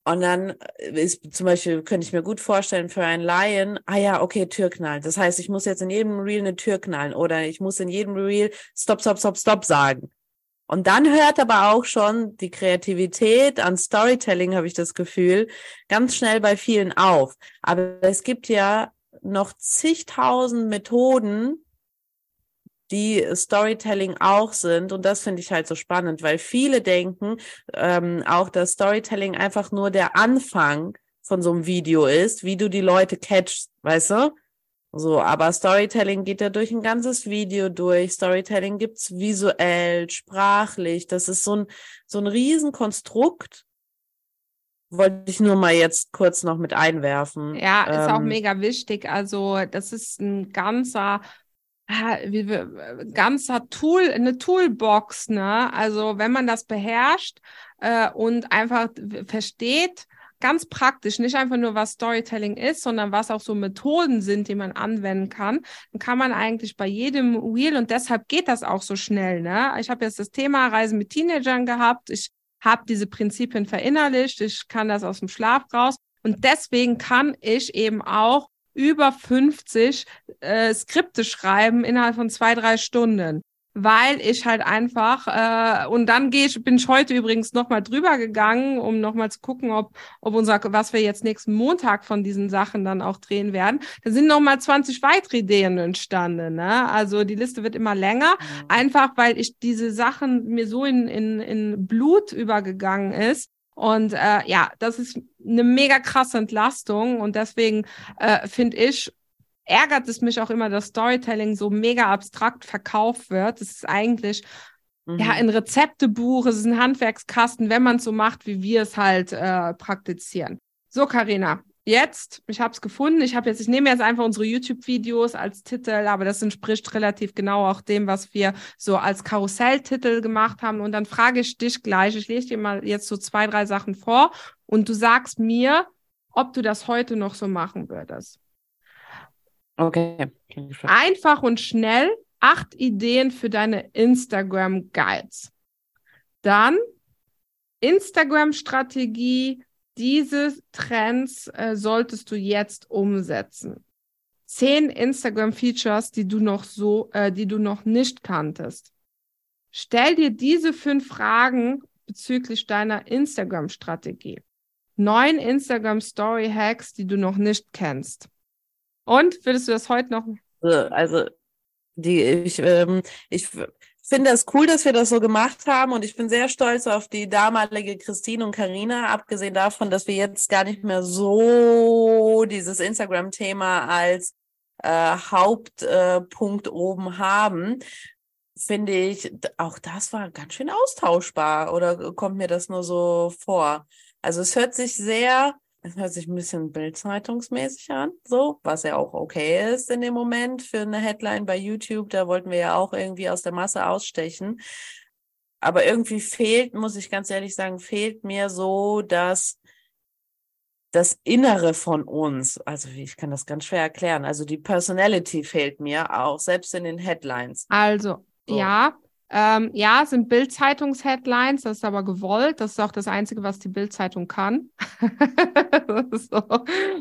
Und dann ist zum Beispiel, könnte ich mir gut vorstellen, für einen Laien, ah ja, okay, Tür knallen. Das heißt, ich muss jetzt in jedem Reel eine Tür knallen oder ich muss in jedem Reel Stop, Stop, Stop, Stop sagen. Und dann hört aber auch schon die Kreativität an Storytelling, habe ich das Gefühl, ganz schnell bei vielen auf. Aber es gibt ja noch zigtausend Methoden, die Storytelling auch sind. Und das finde ich halt so spannend, weil viele denken ähm, auch, dass Storytelling einfach nur der Anfang von so einem Video ist, wie du die Leute catchst, weißt du? So, aber Storytelling geht ja durch ein ganzes Video durch. Storytelling gibt's visuell, sprachlich. Das ist so ein, so ein Riesenkonstrukt. Wollte ich nur mal jetzt kurz noch mit einwerfen. Ja, ist ähm, auch mega wichtig. Also, das ist ein ganzer wie wir, ganzer Tool, eine Toolbox, ne? Also wenn man das beherrscht äh, und einfach versteht, ganz praktisch, nicht einfach nur, was Storytelling ist, sondern was auch so Methoden sind, die man anwenden kann, dann kann man eigentlich bei jedem Wheel und deshalb geht das auch so schnell. Ne? Ich habe jetzt das Thema Reisen mit Teenagern gehabt. Ich habe diese Prinzipien verinnerlicht. Ich kann das aus dem Schlaf raus. Und deswegen kann ich eben auch über 50 äh, Skripte schreiben innerhalb von zwei, drei Stunden. Weil ich halt einfach, äh, und dann gehe ich, bin ich heute übrigens nochmal drüber gegangen, um nochmal zu gucken, ob, ob unser, was wir jetzt nächsten Montag von diesen Sachen dann auch drehen werden. Da sind nochmal 20 weitere Ideen entstanden. Ne? Also die Liste wird immer länger, mhm. einfach weil ich diese Sachen mir so in, in, in Blut übergegangen ist, und äh, ja, das ist eine mega krasse Entlastung und deswegen äh, finde ich, ärgert es mich auch immer, dass Storytelling so mega abstrakt verkauft wird. Das ist eigentlich mhm. ja ein Rezeptebuch, es ist ein Handwerkskasten, wenn man es so macht, wie wir es halt äh, praktizieren. So, Karina, jetzt, ich habe es gefunden. Ich habe jetzt, ich nehme jetzt einfach unsere YouTube-Videos als Titel, aber das entspricht relativ genau auch dem, was wir so als Karusselltitel gemacht haben. Und dann frage ich dich gleich, ich lese dir mal jetzt so zwei, drei Sachen vor und du sagst mir, ob du das heute noch so machen würdest. Okay. Einfach und schnell acht Ideen für deine Instagram Guides. Dann Instagram-Strategie diese Trends äh, solltest du jetzt umsetzen. Zehn Instagram-Features, die du noch so, äh, die du noch nicht kanntest. Stell dir diese fünf Fragen bezüglich deiner Instagram-Strategie. Neun Instagram-Story-Hacks, die du noch nicht kennst. Und würdest du das heute noch? Also, die, ich, ähm, ich finde es cool, dass wir das so gemacht haben und ich bin sehr stolz auf die damalige Christine und Karina, abgesehen davon, dass wir jetzt gar nicht mehr so dieses Instagram-Thema als äh, Hauptpunkt äh, oben haben, finde ich, auch das war ganz schön austauschbar oder kommt mir das nur so vor? Also es hört sich sehr, es hört sich ein bisschen bildzeitungsmäßig an, so, was ja auch okay ist in dem Moment für eine Headline bei YouTube. Da wollten wir ja auch irgendwie aus der Masse ausstechen. Aber irgendwie fehlt, muss ich ganz ehrlich sagen, fehlt mir so, dass das Innere von uns, also ich kann das ganz schwer erklären, also die Personality fehlt mir auch, selbst in den Headlines. Also, so. ja, ähm, ja, sind Bild-Zeitungs-Headlines, das ist aber gewollt. Das ist auch das Einzige, was die Bild-Zeitung kann. das ist so,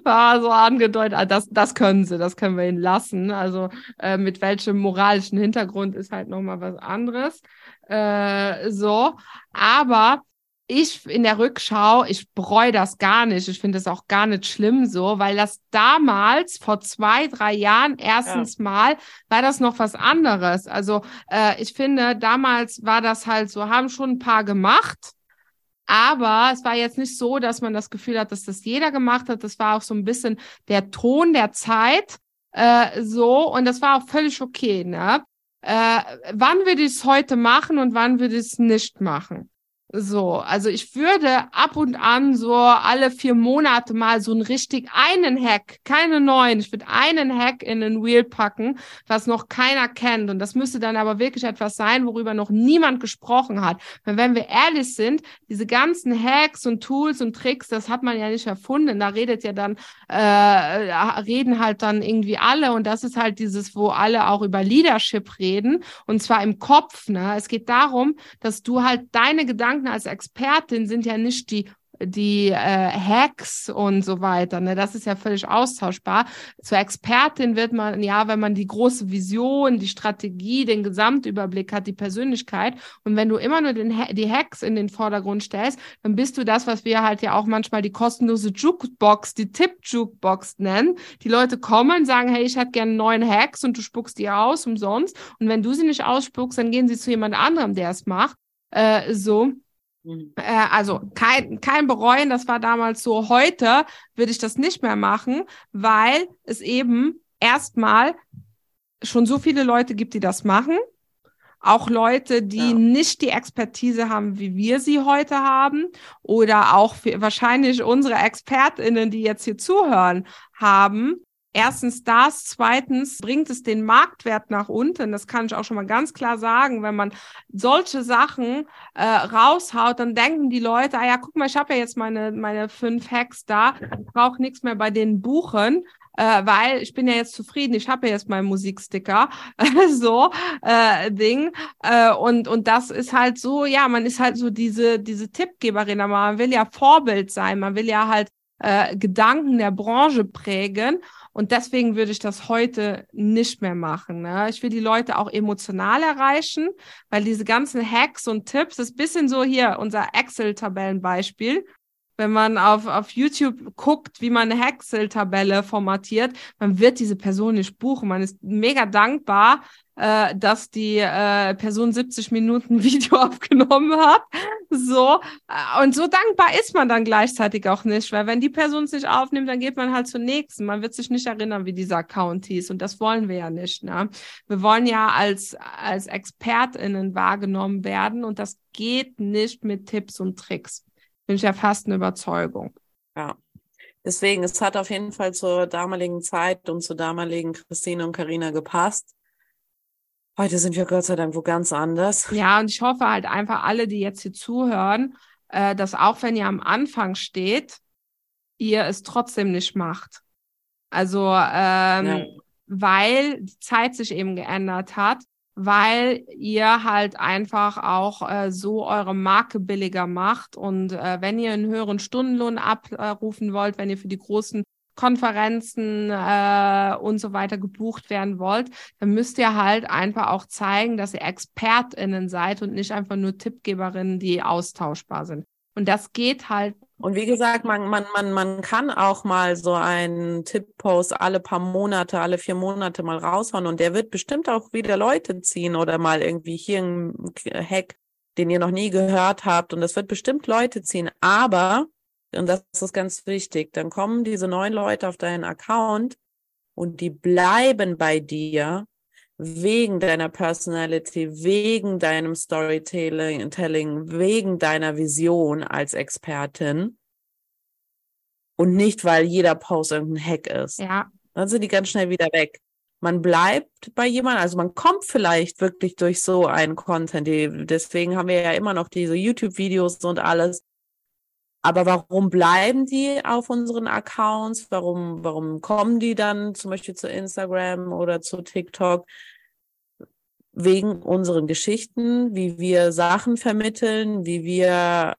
ah, so angedeutet. Ah, das, das können sie, das können wir ihnen lassen. Also äh, mit welchem moralischen Hintergrund ist halt nochmal was anderes. Äh, so, aber ich in der Rückschau, ich bereue das gar nicht. Ich finde es auch gar nicht schlimm so, weil das damals, vor zwei, drei Jahren, erstens ja. mal, war das noch was anderes. Also äh, ich finde, damals war das halt so, haben schon ein paar gemacht. Aber es war jetzt nicht so, dass man das Gefühl hat, dass das jeder gemacht hat. Das war auch so ein bisschen der Ton der Zeit äh, so und das war auch völlig okay. Ne? Äh, wann würde ich es heute machen und wann würde ich es nicht machen? So, also ich würde ab und an so alle vier Monate mal so einen richtig einen Hack, keine neuen, ich würde einen Hack in den Wheel packen, was noch keiner kennt. Und das müsste dann aber wirklich etwas sein, worüber noch niemand gesprochen hat. Weil wenn wir ehrlich sind, diese ganzen Hacks und Tools und Tricks, das hat man ja nicht erfunden. Da redet ja dann, äh, reden halt dann irgendwie alle. Und das ist halt dieses, wo alle auch über Leadership reden. Und zwar im Kopf. Ne? Es geht darum, dass du halt deine Gedanken Gedanken als Expertin sind ja nicht die die äh, Hacks und so weiter. Ne? Das ist ja völlig austauschbar. Zur Expertin wird man, ja, wenn man die große Vision, die Strategie, den Gesamtüberblick hat, die Persönlichkeit. Und wenn du immer nur den, die Hacks in den Vordergrund stellst, dann bist du das, was wir halt ja auch manchmal die kostenlose Jukebox, die Tipp-Jukebox nennen. Die Leute kommen, sagen, hey, ich hätte gerne neun Hacks und du spuckst die aus umsonst. Und wenn du sie nicht ausspuckst, dann gehen sie zu jemand anderem, der es macht. Äh, so. Mhm. Äh, also kein, kein Bereuen, das war damals so. Heute würde ich das nicht mehr machen, weil es eben erstmal schon so viele Leute gibt, die das machen. Auch Leute, die ja. nicht die Expertise haben, wie wir sie heute haben. Oder auch wahrscheinlich unsere ExpertInnen, die jetzt hier zuhören, haben. Erstens das, zweitens bringt es den Marktwert nach unten. Das kann ich auch schon mal ganz klar sagen. Wenn man solche Sachen äh, raushaut, dann denken die Leute, ah ja, guck mal, ich habe ja jetzt meine, meine fünf Hacks da, brauche nichts mehr bei denen buchen. Äh, weil ich bin ja jetzt zufrieden, ich habe ja jetzt meinen Musiksticker, so äh, Ding. Äh, und, und das ist halt so, ja, man ist halt so diese, diese Tippgeberin, aber man will ja Vorbild sein, man will ja halt äh, Gedanken der Branche prägen. Und deswegen würde ich das heute nicht mehr machen. Ne? Ich will die Leute auch emotional erreichen, weil diese ganzen Hacks und Tipps, das ist bisschen so hier unser Excel-Tabellenbeispiel. Wenn man auf, auf YouTube guckt, wie man eine Excel-Tabelle formatiert, man wird diese Person nicht buchen. Man ist mega dankbar, äh, dass die äh, Person 70 Minuten Video aufgenommen hat. So. Äh, und so dankbar ist man dann gleichzeitig auch nicht, weil wenn die Person es nicht aufnimmt, dann geht man halt zur nächsten. Man wird sich nicht erinnern, wie dieser Account hieß. Und das wollen wir ja nicht. Ne? Wir wollen ja als, als ExpertInnen wahrgenommen werden und das geht nicht mit Tipps und Tricks. Bin ich ja fast eine Überzeugung. Ja. Deswegen, es hat auf jeden Fall zur damaligen Zeit und zur damaligen Christine und Karina gepasst. Heute sind wir Gott sei Dank wo ganz anders. Ja, und ich hoffe halt einfach alle, die jetzt hier zuhören, äh, dass auch wenn ihr am Anfang steht, ihr es trotzdem nicht macht. Also, ähm, ja. weil die Zeit sich eben geändert hat weil ihr halt einfach auch äh, so eure Marke billiger macht. Und äh, wenn ihr einen höheren Stundenlohn abrufen wollt, wenn ihr für die großen Konferenzen äh, und so weiter gebucht werden wollt, dann müsst ihr halt einfach auch zeigen, dass ihr ExpertInnen seid und nicht einfach nur Tippgeberinnen, die austauschbar sind. Und das geht halt. Und wie gesagt, man, man, man, man kann auch mal so einen Tipp-Post alle paar Monate, alle vier Monate mal raushauen und der wird bestimmt auch wieder Leute ziehen oder mal irgendwie hier ein Hack, den ihr noch nie gehört habt und das wird bestimmt Leute ziehen. Aber und das ist ganz wichtig. Dann kommen diese neuen Leute auf deinen Account und die bleiben bei dir wegen deiner Personality, wegen deinem Storytelling, wegen deiner Vision als Expertin und nicht, weil jeder Post irgendein Hack ist. Ja. Dann sind die ganz schnell wieder weg. Man bleibt bei jemandem, also man kommt vielleicht wirklich durch so einen Content. Deswegen haben wir ja immer noch diese YouTube-Videos und alles. Aber warum bleiben die auf unseren Accounts? Warum, warum kommen die dann zum Beispiel zu Instagram oder zu TikTok? Wegen unseren Geschichten, wie wir Sachen vermitteln, wie wir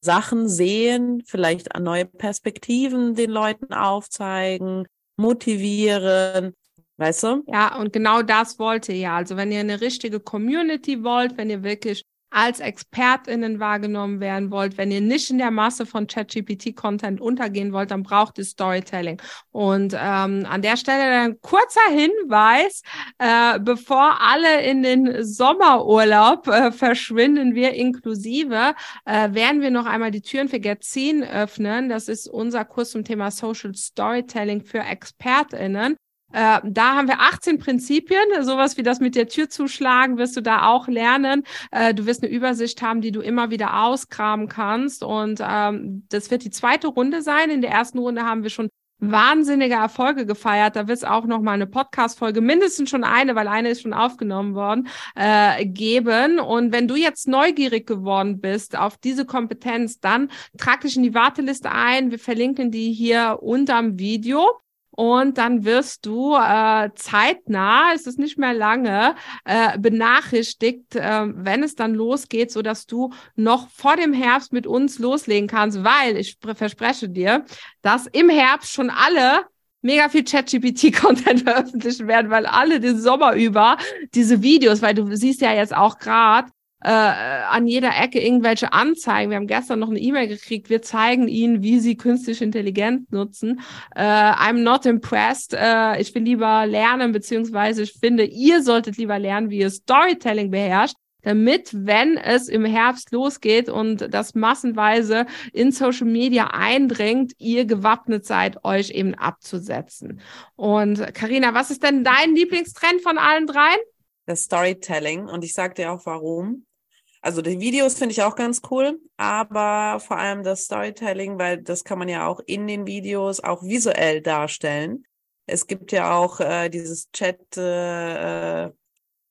Sachen sehen, vielleicht neue Perspektiven den Leuten aufzeigen, motivieren. Weißt du? Ja, und genau das wollt ihr ja. Also wenn ihr eine richtige Community wollt, wenn ihr wirklich als ExpertInnen wahrgenommen werden wollt, wenn ihr nicht in der Masse von ChatGPT-Content untergehen wollt, dann braucht ihr Storytelling. Und ähm, an der Stelle ein kurzer Hinweis, äh, bevor alle in den Sommerurlaub äh, verschwinden, wir inklusive, äh, werden wir noch einmal die Türen für Getzin öffnen. Das ist unser Kurs zum Thema Social Storytelling für ExpertInnen. Äh, da haben wir 18 Prinzipien, sowas wie das mit der Tür zuschlagen, wirst du da auch lernen. Äh, du wirst eine Übersicht haben, die du immer wieder auskramen kannst. Und ähm, das wird die zweite Runde sein. In der ersten Runde haben wir schon wahnsinnige Erfolge gefeiert. Da wird es auch noch mal eine Podcast-Folge, mindestens schon eine, weil eine ist schon aufgenommen worden, äh, geben. Und wenn du jetzt neugierig geworden bist auf diese Kompetenz, dann trag dich in die Warteliste ein. Wir verlinken die hier unterm Video. Und dann wirst du äh, zeitnah, es ist nicht mehr lange, äh, benachrichtigt, äh, wenn es dann losgeht, so dass du noch vor dem Herbst mit uns loslegen kannst, weil ich verspreche dir, dass im Herbst schon alle mega viel ChatGPT-Content veröffentlichen werden, weil alle den Sommer über diese Videos, weil du siehst ja jetzt auch gerade, äh, an jeder Ecke irgendwelche Anzeigen. Wir haben gestern noch eine E-Mail gekriegt. Wir zeigen Ihnen, wie Sie künstliche Intelligenz nutzen. Äh, I'm not impressed. Äh, ich will lieber lernen, beziehungsweise ich finde, ihr solltet lieber lernen, wie ihr Storytelling beherrscht damit, wenn es im Herbst losgeht und das massenweise in Social Media eindringt, ihr gewappnet seid, euch eben abzusetzen. Und Karina, was ist denn dein Lieblingstrend von allen dreien? Das Storytelling. Und ich sag dir auch warum. Also die Videos finde ich auch ganz cool, aber vor allem das Storytelling, weil das kann man ja auch in den Videos auch visuell darstellen. Es gibt ja auch äh, dieses Chat äh,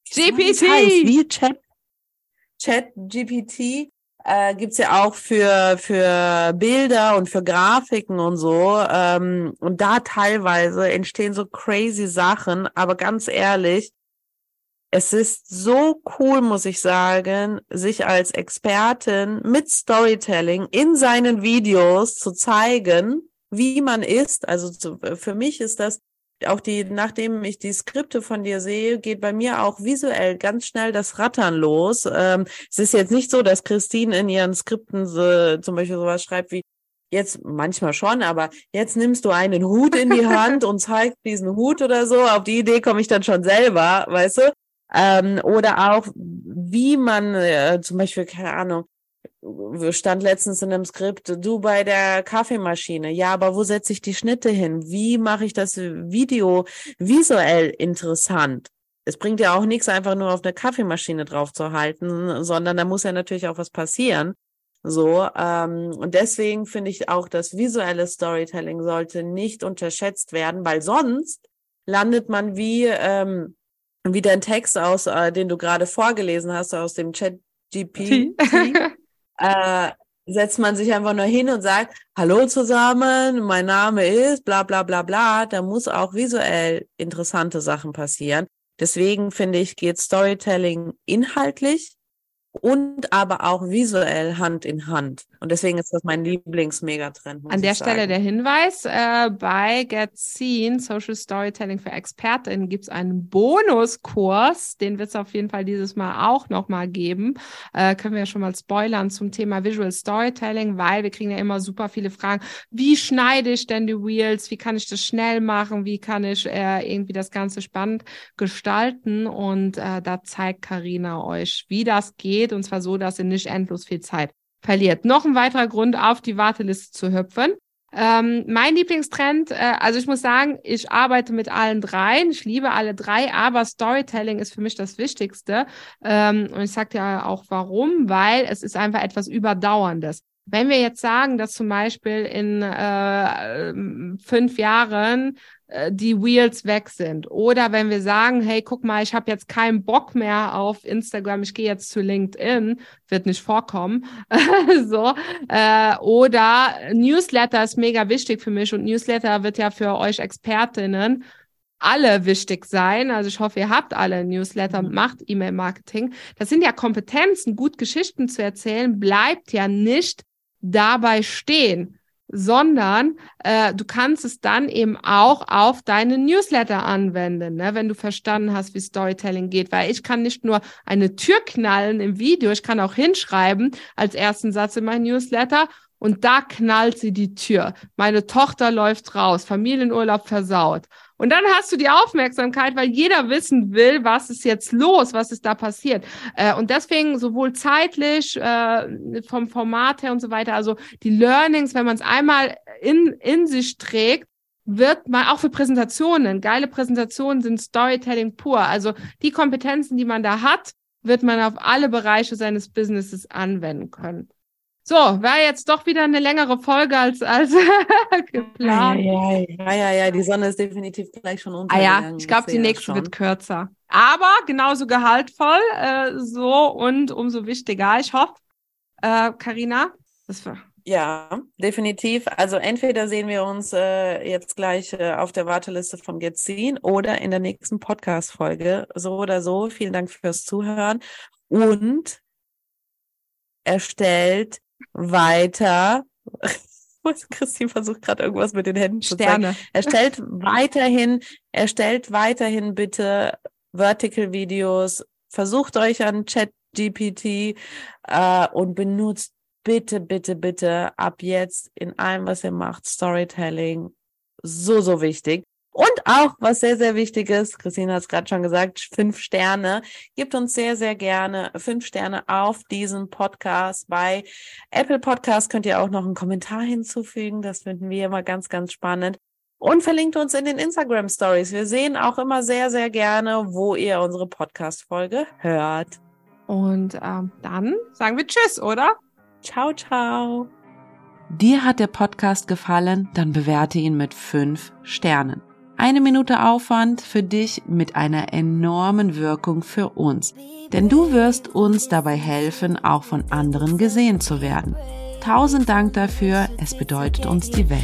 GPT wie Chat? Chat GPT äh, gibt's ja auch für für Bilder und für Grafiken und so ähm, und da teilweise entstehen so crazy Sachen, aber ganz ehrlich, es ist so cool, muss ich sagen, sich als Expertin mit Storytelling in seinen Videos zu zeigen, wie man ist. Also zu, für mich ist das auch die, nachdem ich die Skripte von dir sehe, geht bei mir auch visuell ganz schnell das Rattern los. Ähm, es ist jetzt nicht so, dass Christine in ihren Skripten so, zum Beispiel sowas schreibt wie, jetzt manchmal schon, aber jetzt nimmst du einen Hut in die Hand und zeigst diesen Hut oder so. Auf die Idee komme ich dann schon selber, weißt du? Ähm, oder auch, wie man äh, zum Beispiel, keine Ahnung, stand letztens in einem Skript, du bei der Kaffeemaschine. Ja, aber wo setze ich die Schnitte hin? Wie mache ich das Video visuell interessant? Es bringt ja auch nichts, einfach nur auf eine Kaffeemaschine drauf zu halten, sondern da muss ja natürlich auch was passieren. So, ähm, und deswegen finde ich auch, das visuelle Storytelling sollte nicht unterschätzt werden, weil sonst landet man wie ähm, wie dein Text aus, äh, den du gerade vorgelesen hast, aus dem Chat GPT, äh, setzt man sich einfach nur hin und sagt, hallo zusammen, mein Name ist bla bla bla bla. Da muss auch visuell interessante Sachen passieren. Deswegen finde ich, geht Storytelling inhaltlich und aber auch visuell Hand in Hand. Und deswegen ist das mein Lieblings-Megatrend. An der Stelle der Hinweis, äh, bei Get Seen, Social Storytelling für ExpertInnen, gibt es einen Bonuskurs, den wird es auf jeden Fall dieses Mal auch nochmal geben. Äh, können wir ja schon mal spoilern zum Thema Visual Storytelling, weil wir kriegen ja immer super viele Fragen. Wie schneide ich denn die Wheels? Wie kann ich das schnell machen? Wie kann ich äh, irgendwie das Ganze spannend gestalten? Und äh, da zeigt Karina euch, wie das geht, und zwar so, dass ihr nicht endlos viel Zeit verliert. Noch ein weiterer Grund, auf die Warteliste zu hüpfen. Ähm, mein Lieblingstrend, äh, also ich muss sagen, ich arbeite mit allen dreien, ich liebe alle drei, aber Storytelling ist für mich das Wichtigste. Ähm, und ich sage dir auch warum, weil es ist einfach etwas Überdauerndes. Wenn wir jetzt sagen, dass zum Beispiel in äh, fünf Jahren die Wheels weg sind. Oder wenn wir sagen, hey, guck mal, ich habe jetzt keinen Bock mehr auf Instagram, ich gehe jetzt zu LinkedIn, wird nicht vorkommen. so. Äh, oder Newsletter ist mega wichtig für mich und Newsletter wird ja für euch Expertinnen alle wichtig sein. Also ich hoffe, ihr habt alle Newsletter, mhm. macht E-Mail-Marketing. Das sind ja Kompetenzen, gut Geschichten zu erzählen, bleibt ja nicht dabei stehen sondern äh, du kannst es dann eben auch auf deine Newsletter anwenden, ne? wenn du verstanden hast, wie Storytelling geht. Weil ich kann nicht nur eine Tür knallen im Video, ich kann auch hinschreiben als ersten Satz in mein Newsletter und da knallt sie die Tür. Meine Tochter läuft raus, Familienurlaub versaut. Und dann hast du die Aufmerksamkeit, weil jeder wissen will, was ist jetzt los, was ist da passiert. Äh, und deswegen sowohl zeitlich, äh, vom Format her und so weiter, also die Learnings, wenn man es einmal in, in sich trägt, wird man auch für Präsentationen, geile Präsentationen sind Storytelling pur. Also die Kompetenzen, die man da hat, wird man auf alle Bereiche seines Businesses anwenden können. So, war jetzt doch wieder eine längere Folge als, als geplant. Ja, ja, ja, ja, die Sonne ist definitiv gleich schon untergegangen. Ah ja, ich glaube, die nächste wird kürzer. Aber genauso gehaltvoll, äh, so und umso wichtiger. Ich hoffe, äh, Carina, das war ja, definitiv. Also entweder sehen wir uns äh, jetzt gleich äh, auf der Warteliste von Getzin oder in der nächsten Podcast-Folge. So oder so. Vielen Dank fürs Zuhören. Und erstellt weiter. Christine versucht gerade irgendwas mit den Händen zu Sterne. zeigen. Erstellt weiterhin, erstellt weiterhin bitte Vertical Videos. Versucht euch an ChatGPT äh, und benutzt bitte, bitte, bitte ab jetzt in allem, was ihr macht, Storytelling. So, so wichtig. Und auch, was sehr, sehr wichtig ist, Christine hat es gerade schon gesagt, fünf Sterne. Gibt uns sehr, sehr gerne fünf Sterne auf diesen Podcast. Bei Apple Podcast könnt ihr auch noch einen Kommentar hinzufügen. Das finden wir immer ganz, ganz spannend. Und verlinkt uns in den Instagram Stories. Wir sehen auch immer sehr, sehr gerne, wo ihr unsere Podcast-Folge hört. Und ähm, dann sagen wir Tschüss, oder? Ciao, ciao. Dir hat der Podcast gefallen? Dann bewerte ihn mit fünf Sternen. Eine Minute Aufwand für dich mit einer enormen Wirkung für uns. Denn du wirst uns dabei helfen, auch von anderen gesehen zu werden. Tausend Dank dafür, es bedeutet uns die Welt.